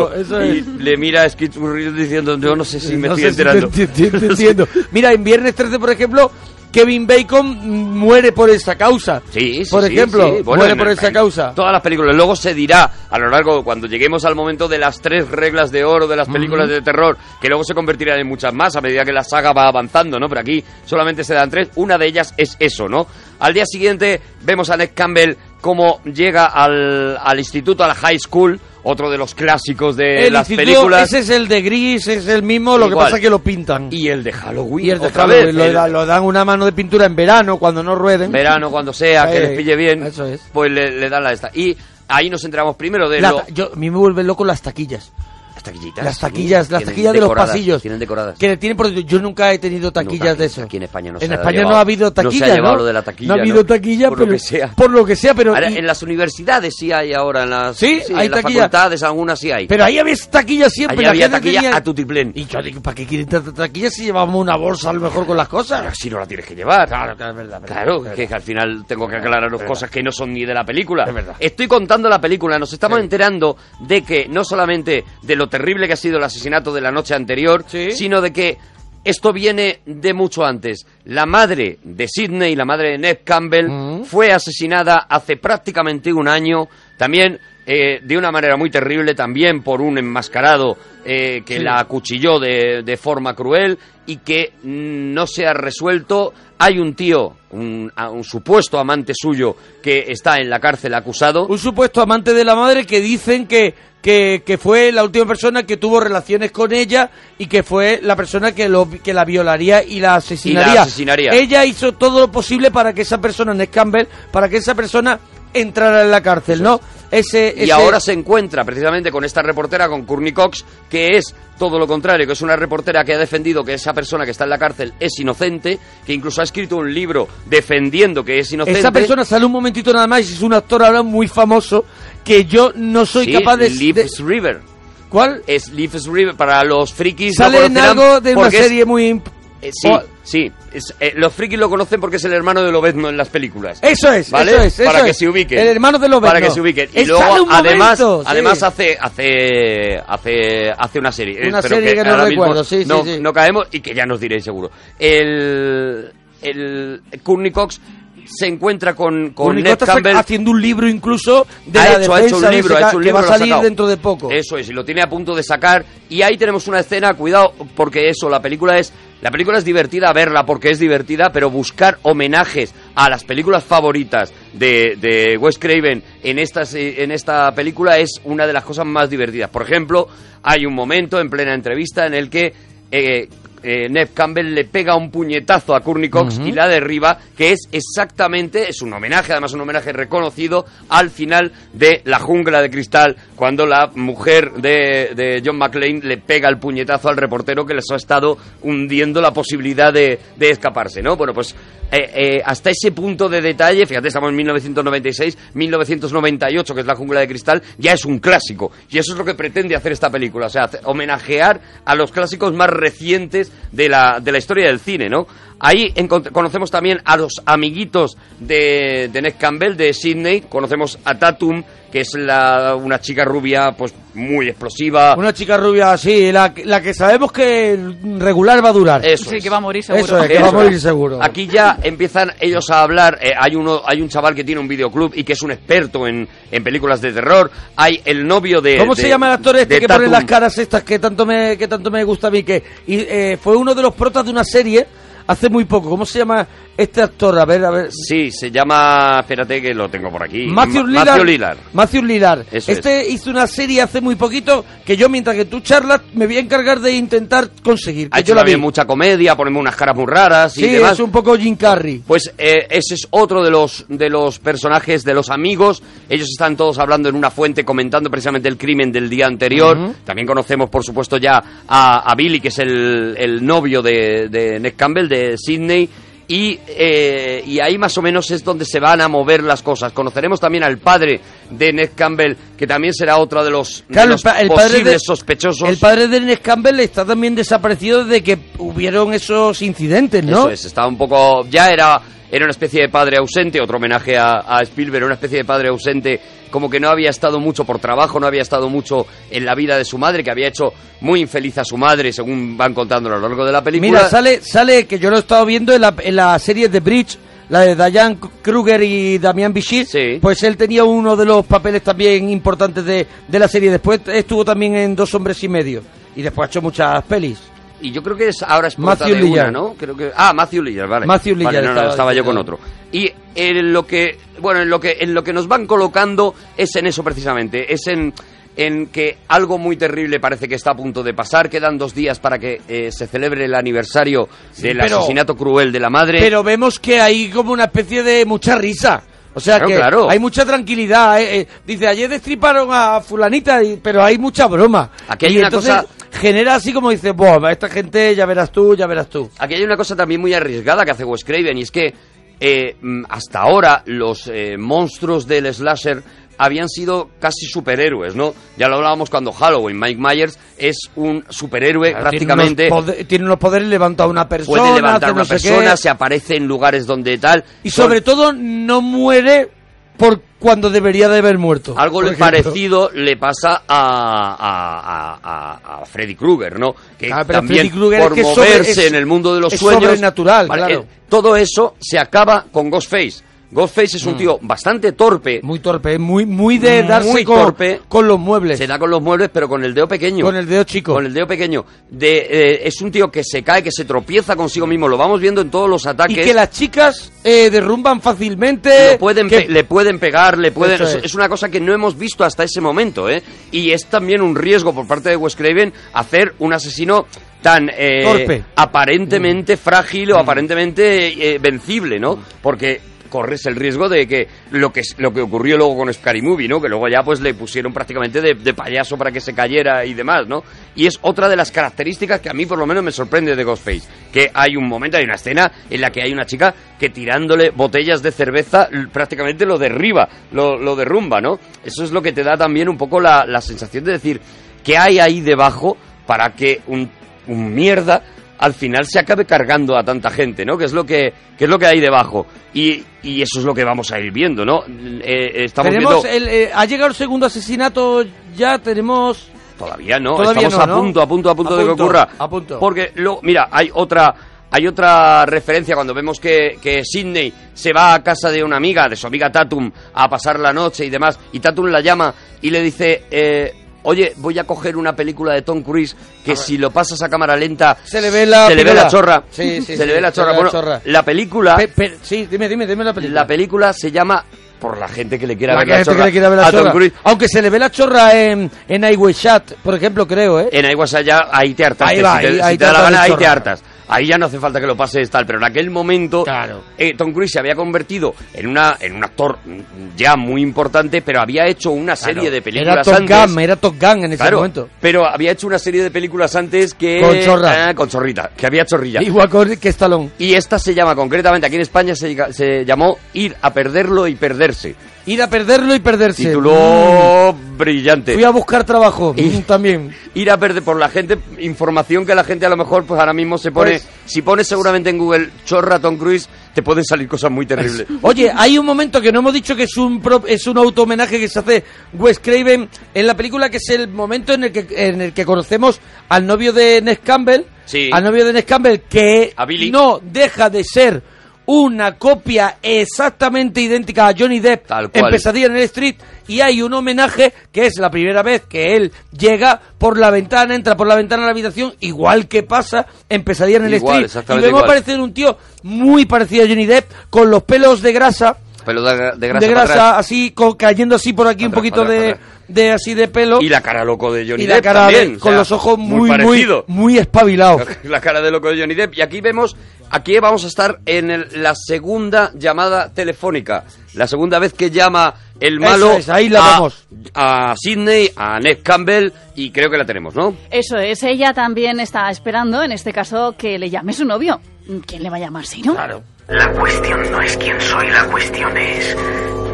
Navarro, eso y le mira a Row diciendo, yo no sé si me No estoy si te enterando. te- te entiendo. (laughs) Mira, en Viernes 13, por ejemplo, Kevin Bacon muere por esa causa. Sí, sí, Por ejemplo, sí. Bueno, muere en- por esa en causa. Todas las películas. Luego se dirá a lo largo, cuando lleguemos al momento de las tres reglas de oro de las películas de terror, que luego se convertirán en muchas más a medida que la saga va avanzando, ¿no? Pero aquí solamente se dan tres. Una de ellas es eso, ¿no? Al día siguiente vemos a Ned Campbell cómo llega al, al instituto, a la high school, otro de los clásicos de El las instituto, películas. Ese es el de gris, es el mismo, lo que Igual. pasa es que lo pintan. Y el de Halloween. Y el de otra Halloween, vez. lo, el- da- lo dan una mano de pintura en verano, cuando no rueden. verano, cuando sea, que Sí, les pille bien, eso es. pues le, le dan la esta. Y ahí nos enteramos primero de La- lo... yo, a mí me vuelven loco las taquillas. Las taquillitas. Las taquillas, las taquillas de los pasillos. Tienen decoradas. Que tienen por yo nunca he tenido taquillas de eso. Aquí en España no se En ha España llevado- no ha habido taquillas, No se ha ¿no? lo de la taquilla. No ha habido taquilla, por pero lo que sea. por lo que sea, pero Ahora, y- en las universidades sí hay ahora, en las, ¿Sí? hay en las taquilla. facultades algunas sí hay. Pero ahí había taquillas siempre. Allí la había taquilla tenía- a tutiplén. Y yo digo, ¿para qué quieren tanta taquilla si llevamos una bolsa a lo mejor con las cosas? Pero si no la tienes que llevar. Claro, claro, es verdad. Claro, verdad, que, al final tengo que aclararos cosas que no son ni de la película. Es verdad. Estoy contando la película, nos estamos Sí. enterando de que no solamente de lo terrible que ha sido el asesinato de la noche anterior, Sí. sino de que esto viene de mucho antes. La madre de Sidney, la madre de Ned Campbell, Mm. fue asesinada hace prácticamente un año, también eh, de una manera muy terrible, también por un enmascarado eh, que Sí. la acuchilló de, de forma cruel y que mm, no se ha resuelto. Hay un tío, un, un supuesto amante suyo, que está en la cárcel acusado. Un supuesto amante de la madre que dicen que, que, que fue la última persona que tuvo relaciones con ella y que fue la persona que, lo, que la violaría y la asesinaría. asesinaría. Ella hizo todo lo posible para que esa persona, Ned Campbell, para que esa persona entrara en la cárcel, ¿no? Ese, Y ahora se encuentra precisamente con esta reportera, con Courtney Cox, que es todo lo contrario, que es una reportera que ha defendido que esa persona que está en la cárcel es inocente, que incluso ha escrito un libro defendiendo que es inocente. Esa persona sale un momentito nada más y es un actor ahora muy famoso que yo no soy Sí, capaz de... Leaves River. ¿Cuál? Es Leaves River para los frikis. Sale en algo de una porque es- serie muy... eh, sí, Oh. sí. Es, eh, los frikis lo conocen porque es el hermano de Lobezno en las películas. Eso es, ¿Vale? eso es, eso Para que se ubiquen. El hermano de Lobezno. Para que se ubiquen. Y Eh, luego, un además, momento, sí. además hace, hace, hace, hace una serie. Una Espero serie que no recuerdo, sí, no, sí. no caemos y que ya nos diréis seguro. El, el Courtney Cox se encuentra con, con Ned Campbell. haciendo un libro incluso de ha la hecho, ha hecho un libro, ha hecho un que libro, va a salir dentro de poco. Eso es, y lo tiene a punto de sacar. Y ahí tenemos una escena, cuidado, porque eso, la película es. La película es divertida verla porque es divertida, pero buscar homenajes a las películas favoritas de, de Wes Craven en esta, se- en esta película es una de las cosas más divertidas. Por ejemplo, hay un momento en plena entrevista en el que eh, eh, Ned Campbell le pega un puñetazo a Courtney Cox y la derriba, que es exactamente, es un homenaje, además un homenaje reconocido al final de La jungla de cristal, cuando la mujer de, de John McClane le pega el puñetazo al reportero que les ha estado hundiendo la posibilidad de, de escaparse, ¿no? Bueno, pues eh, eh, hasta ese punto de detalle, fíjate, estamos en 1996, 1998, que es La jungla de cristal, ya es un clásico. Y eso es lo que pretende hacer esta película, o sea, homenajear a los clásicos más recientes de la, de la historia del cine, ¿no? Ahí conocemos también a los amiguitos de, de Ned Campbell, de Sydney, conocemos a Tatum, que es la, una chica rubia, pues muy explosiva. Una chica rubia así, la, la que sabemos que regular va a durar. Eso Sí, es. que va a morir seguro. Eso es, que Eso va a es. morir seguro. Aquí ya empiezan ellos a hablar. eh, hay uno, hay un chaval que tiene un videoclub y que es un experto en, en películas de terror. Hay el novio de. ¿Cómo de- se llama el actor este que pone las caras estas que tanto me que tanto me gusta a mí que y, eh, fue uno de los protas de una serie hace muy poco. ¿Cómo se llama este actor? A ver, a ver. Sí, se llama. Espérate que lo tengo por aquí. Matthew Ma- Lillard. Matthew Lillard. Matthew Lillard. Eso este hizo una serie hace muy poquito que yo mientras que tú charlas me voy a encargar de intentar conseguir. Que Ha yo hecho la vi. mucha comedia, ponemos unas caras muy raras y Sí, demás. es un poco Jim Carrey. Pues eh, ese es otro de los, de los personajes, de los amigos. Ellos están todos hablando en una fuente comentando precisamente el crimen del día anterior. También conocemos, por supuesto, ya a, a Billy, que es el, el novio de, de Ned Campbell, de Sydney. Y, eh, y ahí más o menos es donde se van a mover las cosas. Conoceremos también al padre de Ned Campbell, que también será otro de los, de el, padre posibles de, sospechosos. El padre de Ned Campbell está también desaparecido desde que hubieron esos incidentes, ¿no? Eso es, estaba un poco. Ya era, era una especie de padre ausente, otro homenaje a, a Spielberg, una especie de padre ausente, como que no había estado mucho por trabajo, no había estado mucho en la vida de su madre, que había hecho muy infeliz a su madre, según van contando a lo largo de la película. Mira, sale, sale que yo lo he estado viendo en la, en la serie de Bridge, la de Diane Kruger y Damian Bichir. Sí. Pues él tenía uno de los papeles también importantes de, de la serie. Después estuvo también en Dos Hombres y Medio. Y después ha hecho muchas pelis. Y yo creo que es, ahora es Matthew de una, ¿no? Creo que, ah, Matthew Lillard, vale. Matthew Lillard Vale, no, no, estaba- yo con otro. Y en lo que, bueno, en lo que, en lo que nos van colocando es en eso precisamente, es en, en que algo muy terrible parece que está a punto de pasar. Quedan dos días para que eh, se celebre el aniversario del pero- asesinato cruel de la madre. Pero vemos que hay como una especie de mucha risa. O sea Claro, que claro. hay mucha tranquilidad. eh, eh. Dice, ayer destriparon a fulanita, y- pero hay mucha broma. Aquí hay Y una entonces cosa- genera así como dice, Buah, esta gente ya verás tú, ya verás tú. Aquí hay una cosa también muy arriesgada que hace Wes Craven y es que eh, mm, hasta ahora los eh, monstruos del slasher habían sido casi superhéroes, ¿no? Ya lo hablábamos cuando Halloween, Mike Myers es un superhéroe prácticamente. Tiene unos, poder- tiene unos poderes, levanta a una persona, Puede levantar hace una no persona, qué. se aparece en lugares donde tal. Y Son- sobre todo no muere por cuando debería de haber muerto. Algo parecido le pasa a, a, a- a- a Freddy Krueger, ¿no? Que Ah, también por que sobre- moverse es- en el mundo de los es sueños... sobrenatural, Vale, claro. eh, todo eso se acaba con Ghostface. Ghostface es un Mm. tío bastante torpe, Muy torpe, muy, muy de Muy darse con, torpe. con los muebles. se da con los muebles, pero con el dedo pequeño. Con el dedo chico. Con el dedo pequeño. De, eh, es un tío que se cae, que se tropieza consigo mismo. Lo vamos viendo en todos los y ataques. que las chicas eh, derrumban fácilmente. Lo pueden que- le pueden pegar, le pueden. Es. es. una cosa que no hemos visto hasta ese momento, ¿eh? Y es también un riesgo por parte de Wes Craven hacer un asesino tan eh, Torpe. aparentemente frágil o aparentemente eh, vencible, ¿no? Porque corres el riesgo de que lo que lo que ocurrió luego con Scary Movie, ¿no? Que luego ya pues le pusieron prácticamente de, payaso para que se cayera y demás, ¿no? Y es otra de las características que a mí por lo menos me sorprende de Ghostface, que hay un momento, hay una escena en la que hay una chica que tirándole botellas de cerveza prácticamente lo derriba, lo, lo derrumba, ¿no? Eso es lo que te da también un poco la, la sensación de decir que hay ahí debajo para que un, un mierda al final se acabe cargando a tanta gente, ¿no? Que es lo que, que es lo que hay debajo. Y, y eso es lo que vamos a ir viendo, ¿no? Eh, estamos Tenemos viendo... el, eh, ha llegado el segundo asesinato, ya tenemos... Todavía no, Todavía estamos no, a ¿no? punto, a punto, a punto de que ocurra. a punto. Porque luego, mira, hay otra, hay otra referencia cuando vemos que, que Sidney se va a casa de una amiga, de su amiga Tatum, a pasar la noche y demás, y Tatum la llama y le dice, eh, oye, voy a coger una película de Tom Cruise que si lo pasas a cámara lenta Se le ve la se le ve la chorra. Sí, sí, (laughs) se sí, le ve la chorra. la chorra. película, Pe- pe- sí, dime, dime, dime la película. la película se llama por la gente que le quiera La ver la gente que chorra le quiera ver la a Tom chorra. Cruise. Aunque se le ve la chorra en, en I Will Shut, por ejemplo, creo, ¿eh? En iWhatsApp ya ahí te hartas. Ahí si te, ahí- si ahí te da la gana, ahí chorra. te hartas. Ahí ya no hace falta que lo pases tal, pero en aquel momento Claro. eh, Tom Cruise se había convertido en una en un actor mm, ya muy importante, pero había hecho una serie Claro. de películas Era Top antes. Gun, era Top Gun en ese Claro, momento. pero había hecho una serie de películas antes que Con chorra. Ah, con chorrita, que había chorrilla. Igual que Stallone. Y esta se llama concretamente aquí en España se, se llamó Ir a perderlo y perderse. Ir a perderlo y perderse. Título brillante. Mm. Fui a buscar trabajo Y- mm, también. ir a perder por la gente información que la gente a lo mejor pues ahora mismo se pone Pues- si pones seguramente en Google chorra Tom Cruise te pueden salir cosas muy terribles Oye, hay un momento que no hemos dicho que es un pro- es un auto homenaje que se hace Wes Craven en la película que es el momento en el que en el que conocemos al novio de Ness Campbell, Sí. al novio de Ness Campbell que no deja de ser una copia exactamente idéntica a Johnny Depp Tal en. Pesadilla en el Street y hay un homenaje que es la primera vez que él llega por la ventana, entra por la ventana a la habitación, igual que pasa en Pesadilla en el Igual, Street. Y vemos aparecer un tío muy parecido a Johnny Depp con los pelos de grasa pelo de, de grasa, de grasa atrás. así co- cayendo así por aquí un poquito atrás, de, atrás. de así de pelo y la cara loco de Johnny y la Depp cara de- también, o con sea, los ojos muy muy parecido muy espabilados (laughs) la cara de loco de Johnny Depp y aquí vemos aquí vamos a estar en el- la segunda llamada telefónica la segunda vez que llama el Eso malo es, ahí la a, vemos. a Sidney a Ned Campbell y creo que la tenemos ¿no? Eso es, ella también está esperando, en este caso, que le llame su novio. ¿Quién le va a llamar si no? claro La cuestión no es quién soy, la cuestión es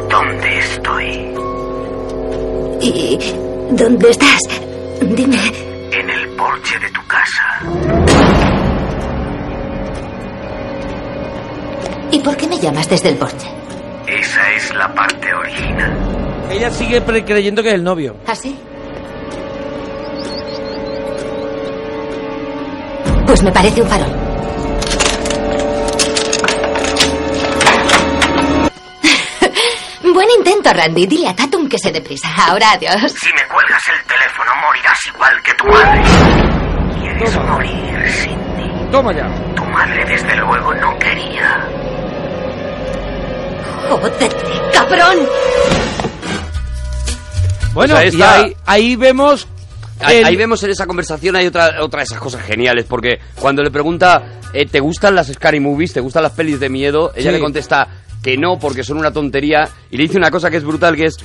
dónde estoy. ¿Y dónde estás? Dime. En el porche de tu casa. ¿Y por qué me llamas desde el porche? Esa es la parte original. ella sigue creyendo que es el novio ¿Así? Pues me parece un farol. Buen intento, Randy. Dile a Tatum que se deprisa. Ahora, adiós. Si me cuelgas el teléfono, morirás igual que tu madre. ¿Quieres morir, Sidney? toma ya Tu madre, desde luego, no quería. ¡Jódete, cabrón! bueno Pues ahí y ahí, ahí vemos Ahí, el- ahí vemos en esa conversación hay otra otra de esas cosas geniales porque cuando le pregunta eh, ¿te gustan las scary movies? ¿te gustan las pelis de miedo? Ella Sí. le contesta que no porque son una tontería y le dice una cosa que es brutal que es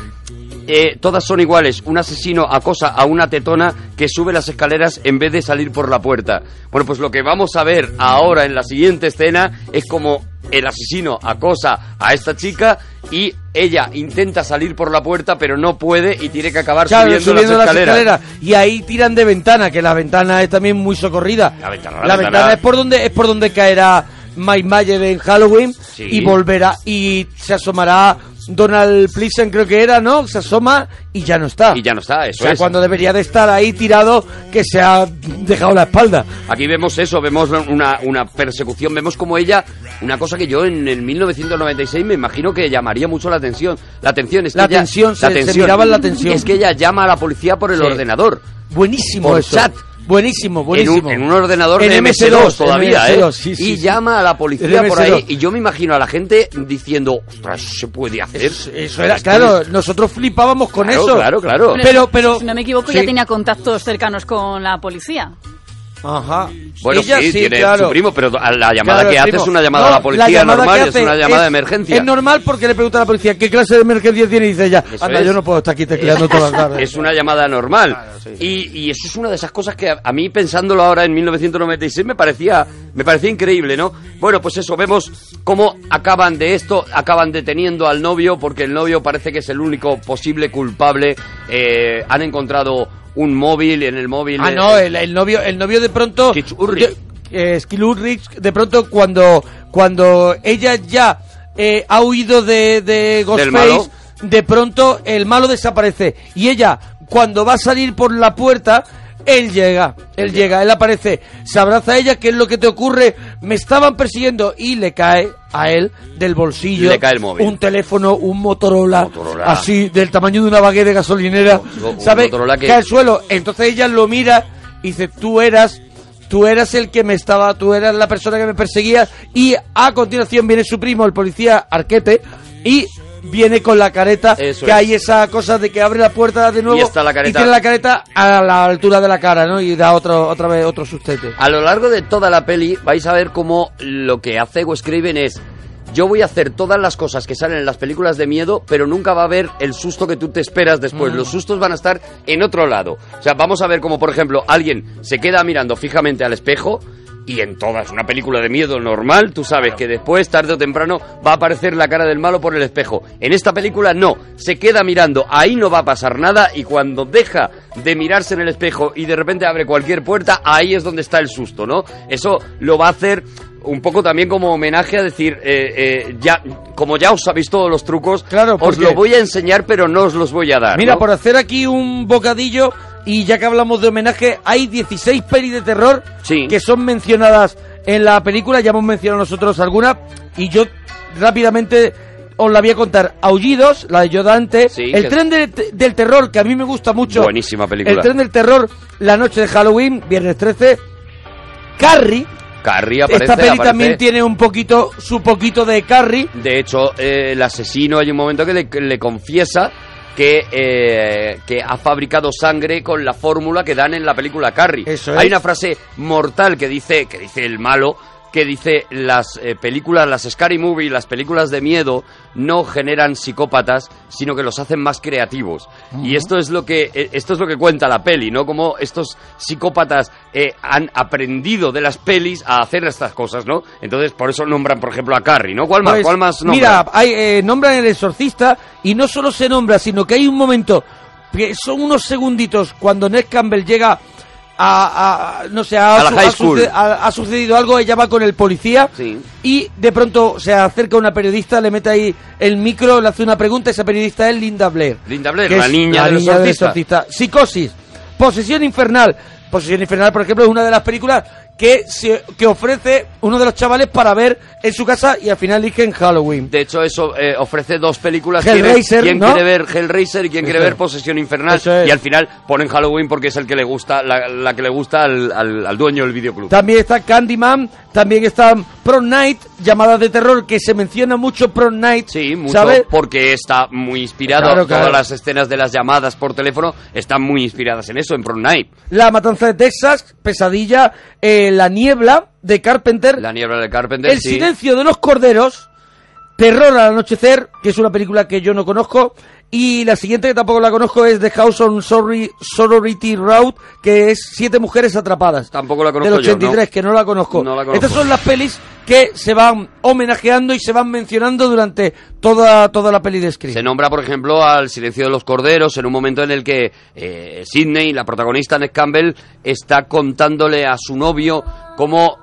eh, todas son iguales. Un asesino acosa a una tetona que sube las escaleras en vez de salir por la puerta. Bueno, pues lo que vamos a ver ahora en la siguiente escena es como el asesino acosa a esta chica y ella intenta salir por la puerta pero no puede y tiene que acabar Claro, subiendo, subiendo las escaleras. Y ahí tiran de ventana, que la ventana es también muy socorrida. La ventana, La, la ventana, ventana- es por donde es por donde caerá Mike Mayer en Halloween Sí. y volverá y se asomará Donald Pleasant creo que era, ¿no? Se asoma y ya no está. Y ya no está, o eso sea, es. cuando debería de estar ahí tirado que se ha dejado la espalda. Aquí vemos eso, vemos una, una persecución, vemos como ella, una cosa que yo en el 1996 me imagino que llamaría mucho la atención. La atención es que La ella- tensión, se- la se tensión. miraba en la tensión. Es que ella llama a la policía por el Sí. ordenador. Buenísimo Por eso. chat. Buenísimo, En buenísimo. un, en un ordenador En de MS2 todavía, MS2, ¿eh? sí, sí, y sí. llama a la policía En por ahí MS2. y yo me imagino a la gente diciendo, ostras, ¿eso se puede hacer? Eso era, claro, nosotros flipábamos con Claro, eso. claro, claro. Pero, si- pero. Si no me equivoco, sí. ya tenía contactos cercanos con la policía. Ajá. Bueno, Ella sí, tiene claro. su primo, pero la llamada Claro, que hace primo. es una llamada No, a la policía normal, es una llamada de emergencia. Es normal porque le pregunta a la policía qué clase de emergencia tiene y dice ella, Eso anda, es. yo no puedo estar aquí tecleando (laughs) todas las tardes. Es una llamada normal. y, y eso es una de esas cosas que a, a mí, pensándolo ahora en 1996, me parecía, me parecía increíble, ¿no? Bueno, pues eso, vemos cómo acaban de esto, acaban deteniendo al novio, porque el novio parece que es el único posible culpable. Eh, han encontrado un móvil, en el móvil... Ah, eh, no, el, el novio, el novio de pronto. De- eh, de pronto cuando, cuando ella ya eh, ha huido de, de. Ghostface, de pronto el malo desaparece. Y ella, cuando va a salir por la puerta, él llega, él llega, él aparece, se abraza a ella, ¿qué es lo que te ocurre? Me estaban persiguiendo y le cae a él del bolsillo Le cae el móvil. un teléfono, un Motorola, Motorola. así del tamaño de una baguette de gasolinera, Un- ¿sabes? Que- Cae al suelo. Entonces ella lo mira y dice, tú eras, tú eras el que me estaba, tú eras la persona que me perseguía. Y a continuación viene su primo, el policía Arquete, y viene con la careta, Eso que es. hay esa cosa de que abre la puerta de nuevo Y está la careta. tiene la careta a la altura de la cara, ¿no? Y da otro, otra vez otro sustete. A lo largo de toda la peli vais a ver cómo lo que hace Wes Craven es yo voy a hacer todas las cosas que salen en las películas de miedo, pero nunca va a haber el susto que tú te esperas después. Los sustos van a estar en otro lado. O sea, vamos a ver como, por ejemplo, alguien se queda mirando fijamente al espejo y en todas una película de miedo normal, tú sabes que después, tarde o temprano, va a aparecer la cara del malo por el espejo. En esta película no, se queda mirando, ahí no va a pasar nada y cuando deja de mirarse en el espejo y de repente abre cualquier puerta, ahí es donde está el susto, ¿no? Eso lo va a hacer un poco también como homenaje a decir, eh, eh, ya, como ya os sabéis todos los trucos, Claro, os lo voy a enseñar, pero no os los voy a dar. Mira, ¿no? por hacer aquí un bocadillo, y ya que hablamos de homenaje, hay 16 pelis de terror Sí. que son mencionadas en la película, ya hemos mencionado nosotros algunas, y yo rápidamente os la voy a contar. Aullidos, la de Yodante, Sí, El que- tren de- del terror, que a mí me gusta mucho. Buenísima película. El tren del terror, La noche de Halloween, viernes 13. Carrie, Carrie aparece, esta peli aparece. también tiene un poquito, su poquito de Carrie. De hecho, eh, el asesino hay un momento que le, que le confiesa que, eh, que ha fabricado sangre con la fórmula que dan en la película Carrie. Eso hay es. una frase mortal que dice, que dice el malo, que dice las eh, películas, las scary movie, las películas de miedo no generan psicópatas, sino que los hacen más creativos. Y esto es lo que eh, esto es lo que cuenta la peli, ¿no? Como estos psicópatas eh, han aprendido de las pelis a hacer estas cosas, ¿no? Entonces por eso nombran, por ejemplo, a Carrie, ¿no? ¿Cuál más? Pues, ¿Cuál más nombran? Mira, hay, eh, nombran el exorcista y no solo se nombra, sino que hay un momento que son unos segunditos cuando Ned Campbell llega a, a- no sé, A la high school. ha- sucedido algo, ella va con el policía Sí. y de pronto se acerca una periodista, le mete ahí el micro, le hace una pregunta, esa periodista es Linda Blair. Linda Blair, la niña la del niña. Psicosis, posesión infernal. Posesión infernal, por ejemplo, es una de las películas que, se- que ofrece uno de los chavales para ver en su casa y al final eligen Halloween. De hecho, eso eh, ofrece dos películas. Hellraiser, ¿Quién ¿no? quiere ver Hellraiser y quién quiere ver es. Posesión Infernal? Es. Y al final ponen Halloween porque es el que le gusta, la, la que le gusta al, al- al dueño del videoclub. También está Candyman, también está Prom Night, llamadas de terror, que se menciona mucho Prom Night. Sí, mucho, ¿sabes? porque está muy inspirado. Claro, Todas claro. las escenas de las llamadas por teléfono están muy inspiradas en eso, en Prom Night. La Matanza de Texas, Pesadilla, eh, La Niebla de Carpenter, La niebla de Carpenter. El sí. Silencio de los Corderos Terror al anochecer, que es una película que yo no conozco. Y la siguiente que tampoco la conozco es The House on Sorry, Sorority Road, que es Siete Mujeres Atrapadas. Tampoco la conozco Del yo, 83, ¿no? que no la conozco. No la conozco. Estas son las pelis que se van homenajeando y se van mencionando durante toda, toda la peli de Scream. Se nombra, por ejemplo, al Silencio de los Corderos en un momento en el que eh, Sidney, la protagonista, Ned Campbell, está contándole a su novio cómo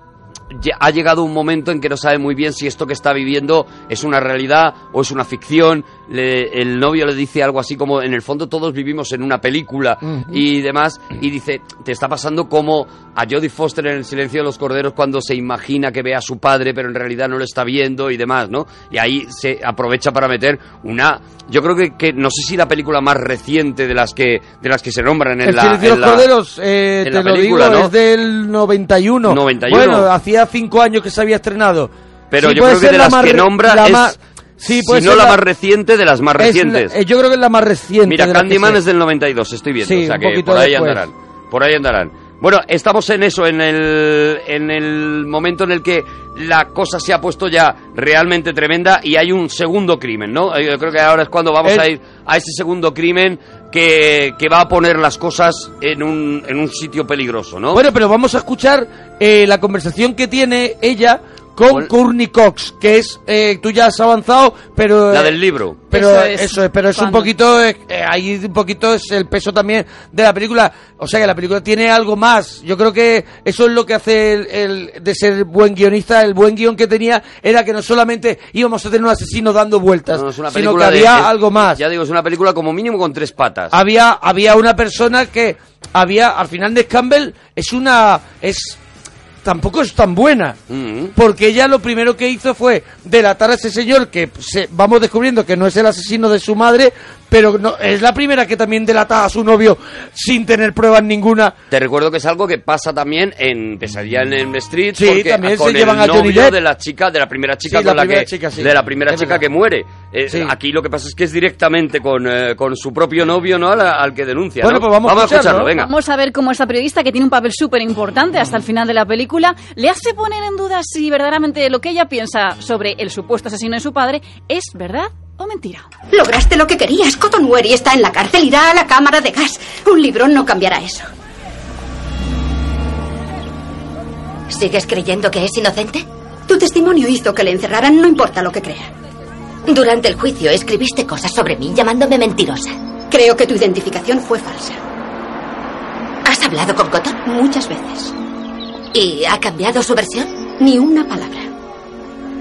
ha llegado un momento en que no sabe muy bien si esto que está viviendo es una realidad o es una ficción. Le- el novio le dice algo así como, en el fondo todos vivimos en una película y demás, y dice, te está pasando como a Jodie Foster en El Silencio de los Corderos cuando se imagina que ve a su padre, pero en realidad no lo está viendo y demás, ¿no? Y ahí se aprovecha para meter una... Yo creo que, que no sé si la película más reciente de las que, de las que se nombran en El la... Silencio de en los la- Corderos, eh, en te la lo película, digo, ¿no? es del 91. 91. Bueno, hacía cinco años que se había estrenado. Pero Sí, yo creo que de la las que nombra la es, sí, puede si no la, la- más reciente, de las más la- recientes. eh, yo creo que es la más reciente. Mira, Candyman es del 92, estoy viendo. Sí, o sea que por ahí después. andarán. Por ahí andarán. Bueno, estamos en eso, en el, en el momento en el que la cosa se ha puesto ya realmente tremenda y hay un segundo crimen, ¿no? Eh, Yo creo que ahora es cuando vamos a ir a ese segundo crimen que, que va a poner las cosas en un, en un sitio peligroso, ¿no? Bueno, pero vamos a escuchar eh, la conversación que tiene ella con. Courtney Cox, que es, eh, tú ya has avanzado, pero... la eh, del libro. Pero Eso eso es. pero es un poquito, eh, eh, ahí un poquito es el peso también de la película. O sea que la película tiene algo más. Yo creo que eso es lo que hace el, el de ser buen guionista. El buen guion que tenía era que no solamente íbamos a tener un asesino dando vueltas, No, es una sino que de- había es- algo más. Ya digo, es una película como mínimo con tres patas. Había, había una persona que había, al final de Campbell, es una, es, tampoco es tan buena. Mm. Porque ella lo primero que hizo fue delatar a ese señor que se, vamos descubriendo que no es el asesino de su madre, pero no, es la primera que también delata a su novio sin tener pruebas ninguna. Te recuerdo que es algo que pasa también en Pesadilla en el Street, Sí, porque también con se llevan el a Johnny novio Depp. de la chica, de la primera chica Sí, con la la, primera que, chica, sí. de la primera Es chica verdad. que muere. Eh, Sí. Aquí lo que pasa es que es directamente con, eh, con su propio novio, ¿no? Al, al que denuncia. Bueno, ¿no? pues vamos a escucharlo, escucharlo, venga. Vamos a ver cómo esta periodista, que tiene un papel súper importante hasta el final de la película, le hace poner en duda si verdaderamente lo que ella piensa sobre el supuesto asesino de su padre es verdad o mentira. Lograste lo que querías. Cotton Weary está en la cárcel. Irá a la cámara de gas. Un libro no cambiará eso. ¿Sigues creyendo que es inocente? Tu testimonio hizo que le encerraran, no importa lo que crea. Durante el juicio escribiste cosas sobre mí llamándome mentirosa. Creo que tu identificación fue falsa. ¿Has hablado con Cotton? Muchas veces. ¿Y ha cambiado su versión? Ni una palabra.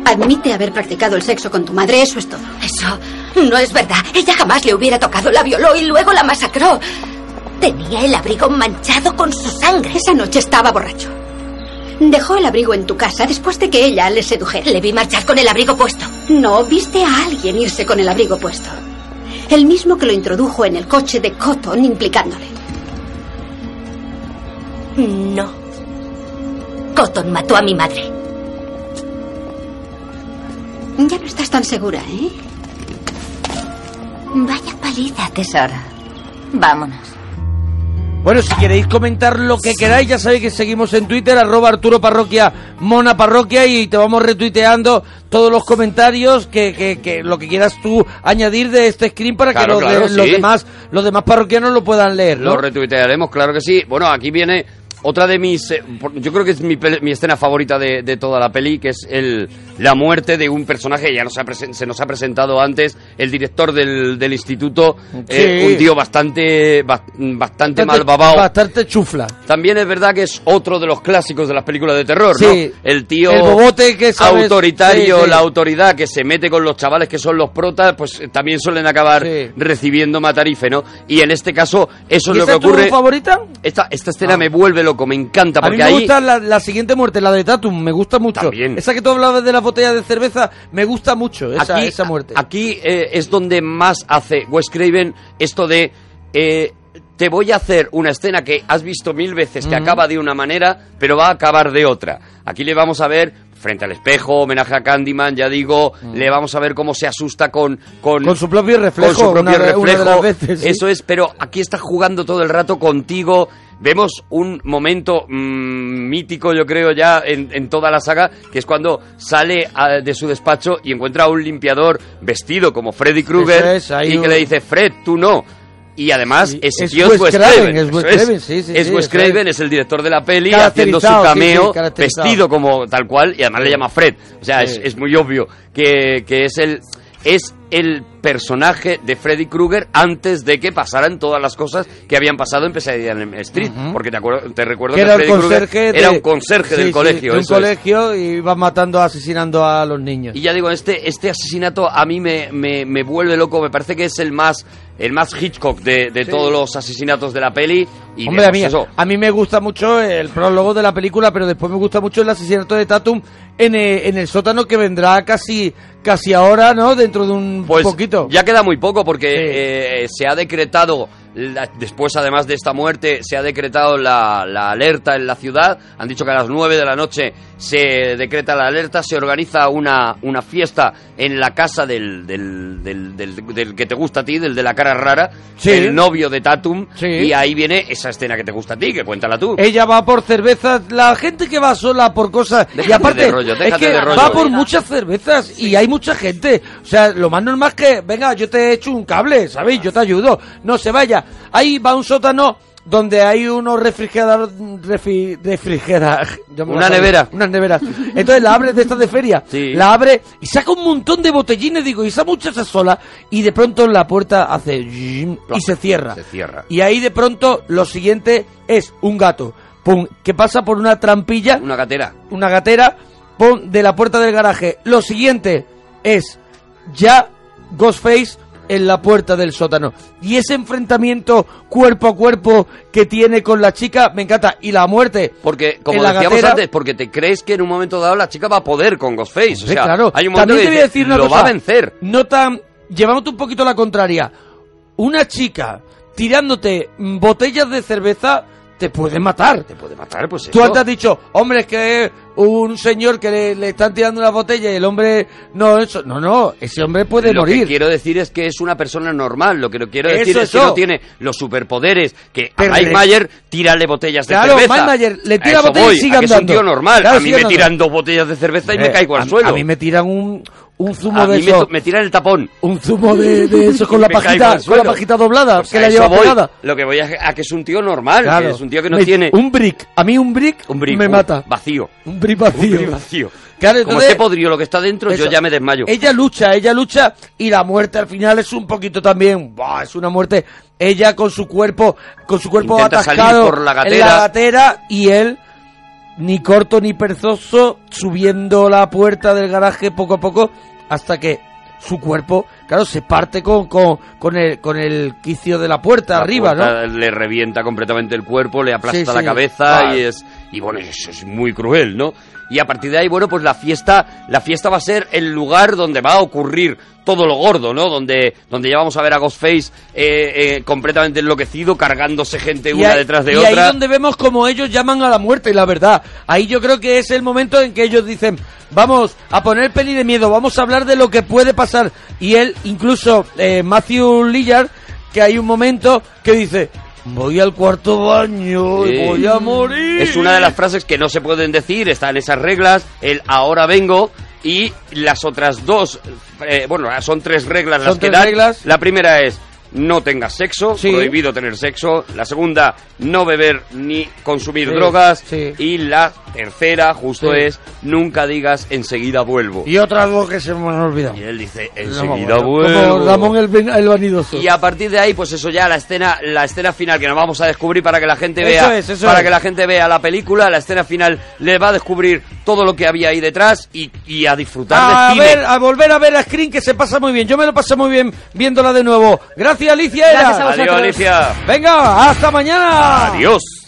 Admite haber practicado el sexo con tu madre, eso es todo. Eso no es verdad. Ella jamás le hubiera tocado, la violó y luego la masacró. Tenía el abrigo manchado con su sangre. Esa noche estaba borracho. Dejó el abrigo en tu casa después de que ella le sedujera. Le vi marchar con el abrigo puesto. No, viste a alguien irse con el abrigo puesto. El mismo que lo introdujo en el coche de Cotton implicándole. No. Cotton mató a mi madre. Ya no estás tan segura, ¿eh? Vaya paliza, tesoro. Vámonos. Bueno, si queréis comentar lo que queráis, ya sabéis que seguimos en Twitter, arroba Arturo Parroquia, Mona Parroquia, y te vamos retuiteando todos los comentarios que, que, que lo que quieras tú añadir de este screen para Claro, que los, claro, de- los demás los demás parroquianos lo puedan leer, ¿no? Lo retuitearemos, claro que sí. Bueno, aquí viene otra de mis... eh, yo creo que es mi, mi escena favorita de, de toda la peli, que es el, la muerte de un personaje, ya nos ha se nos ha presentado antes, el director del, del instituto, eh, Sí. un tío bastante, bas- bastante Bastante- mal babao. Bastante chufla. También es verdad que es otro de los clásicos de las películas de terror, Sí. ¿no? El tío El bobote que sabes- autoritario, sí, la autoridad que se mete con los chavales que son los protas, pues eh, también suelen acabar recibiendo matarife, ¿no? Y en este caso, eso ¿Y es lo que es tu ocurre. favorita? Esta, esta escena Ah. me vuelve loco, me encanta, A mí porque me ahí... gusta la, la siguiente muerte, la de Tatum, me gusta mucho. También. Esa que tú hablabas de las botellas de cerveza, me gusta mucho esa, aquí, esa muerte. Aquí eh, es donde más hace Wes Craven esto de eh, te voy a hacer una escena que has visto mil veces que acaba de una manera, pero va a acabar de otra. Aquí le vamos a ver frente al espejo, homenaje a Candyman, ya digo, le vamos a ver cómo se asusta con con, Con su propio reflejo, con su propio una una reflejo. las veces, sí. Eso es, pero aquí está jugando todo el rato contigo. Vemos un momento mm, mítico, yo creo, ya en, en toda la saga, que es cuando sale a- de su despacho y encuentra a un limpiador vestido como Freddy Krueger es, y que le dice, Fred, tú no. Y además, Sí, ese es tío Wes es Wes Craven, Craven. es Wes Craven, sí, sí, es Wes. Craven, es el director de la peli, haciendo su cameo, vestido como tal cual, y además le llama Fred. O sea, es, es muy obvio que, que es el es el personaje de Freddy Krueger antes de que pasaran todas las cosas que habían pasado en Pesadilla en Elm Street. Porque te, acuerdo- te recuerdo que que, era el Freddy Krueger de- era un conserje Sí, del sí, colegio. de un es. colegio y iba matando, asesinando a los niños. Y ya digo, este, este asesinato a mí me, me, me vuelve loco, me parece que es el más el más Hitchcock de, de todos los asesinatos de la peli. Y Hombre, a mí, eso. a mí me gusta mucho el prólogo de la película, pero después me gusta mucho el asesinato de Tatum en el, en el sótano que vendrá casi casi ahora, ¿no? Dentro de un Pues poquito. ya queda muy poco porque Sí. eh, se ha decretado, la- después además de esta muerte, se ha decretado la, la alerta en la ciudad. Han dicho que a las 9 de la noche se decreta la alerta, se organiza una, una fiesta en la casa del, del, del, del- que te gusta a ti, del de la cara rara, Sí. el novio de Tatum. Sí. Y ahí viene esa escena que te gusta a ti, que cuéntala tú. Ella va por cervezas, la gente que va sola por cosas y aparte de rollo, es que de rollo. va por muchas cervezas y hay mucha gente. O sea, lo más normal es que venga, yo te echo un cable, ¿sabéis? Yo te ayudo. No se vaya. Ahí va un sótano donde hay unos refrigeradores refri, refrigera- (laughs) Una nevera. unas neveras. Entonces la abre de estas de feria, Sí. la abre y saca un montón de botellines, digo, y esa muchacha sola y de pronto la puerta hace y se cierra. Se cierra. Y ahí de pronto lo siguiente es un gato, pum, que pasa por una trampilla, Una gatera. una gatera, pum, de la puerta del garaje. Lo siguiente es ya Ghostface en la puerta del sótano. Y ese enfrentamiento cuerpo a cuerpo que tiene con la chica, me encanta. Y la muerte. Porque, como en la decíamos gatera- antes, porque te crees que en un momento dado la chica va a poder con Ghostface. O Sí, sea, claro. hay un momento También que te voy a decir una lo cosa. va a vencer. No tan. Llevándote un poquito la contraria. Una chica tirándote mm, botellas de cerveza te puede matar. Te puede matar, pues Tú eso. antes has dicho, hombre, es que un señor que le, le están tirando una botella y el hombre no eso, no, no, ese hombre puede lo morir. que quiero decir es que es una persona normal. Lo que no quiero Eso, decir es que no tiene los superpoderes. Que a Mike le- Mayer tírale botellas de Claro, cerveza. Mike Mayer le tira botellas y sigue a que es un andando. tío normal. Claro, a mí me andando. tiran dos botellas de cerveza y me Eh, caigo a- al suelo. A mí me tiran un, un zumo A de mí me, eso. to- me tiran el tapón. Un zumo de, de eso con la (laughs) Me pajita, con la pajita doblada, Pues que la lleva pegada. Lo que voy a, a que es un tío normal. Claro. Que es un tío que no Me- tiene Un brick. A mí un brick, un brick, me un mata. Vacío. Un brick Un vacío. brick vacío. Claro, Como entonces- esté podrido lo que está dentro, yo Eso. ya me desmayo. Ella lucha, ella lucha y la muerte al final es un poquito también, ¡buah! es una muerte. Ella con su cuerpo, con su cuerpo Intenta salir atascado por la en gatera. la gatera y él ni corto ni perezoso subiendo la puerta del garaje poco a poco hasta que su cuerpo, claro, se parte con, con, con el con el quicio de la puerta La arriba, puerta ¿no? Le revienta completamente el cuerpo, le aplasta Sí, la sí. cabeza y es y bueno, eso es muy cruel, ¿no? Y a partir de ahí, bueno, pues la fiesta, la fiesta va a ser el lugar donde va a ocurrir todo lo gordo, ¿no? Donde, donde ya vamos a ver a Ghostface eh, eh, completamente enloquecido, cargándose gente una ahí- detrás de y otra. ahí donde vemos como ellos llaman a la muerte, y la verdad. Ahí yo creo que es el momento en que ellos dicen, vamos a poner peli de miedo, vamos a hablar de lo que puede pasar. Y él, incluso eh, Matthew Lillard, que hay un momento que dice, voy al cuarto baño y voy a morir. Es una de las frases que no se pueden decir, están esas reglas, el ahora vengo y las otras dos, eh, bueno, son tres reglas Son las que dan. reglas. La primera es no tengas sexo, Sí. prohibido tener sexo. La segunda, no beber ni consumir Sí, drogas. sí. Y la tercera, justo es, nunca digas enseguida vuelvo. Y otra algo que se me ha olvidado. Y él dice, enseguida vuelvo. Como Ramón el, vanidoso. Y a partir de ahí, pues eso ya la escena, la escena final que nos vamos a descubrir para que la gente Eso vea, es, para es. que la gente vea la película, la escena final le va a descubrir todo lo que había ahí detrás y, y a disfrutar a del cine. ver, a volver a ver a Screen que se pasa muy bien. Yo me lo pasé muy bien viéndola de nuevo. Gracias, Alicia. Era. Gracias a Adiós. Alicia. Venga, hasta mañana. Adiós.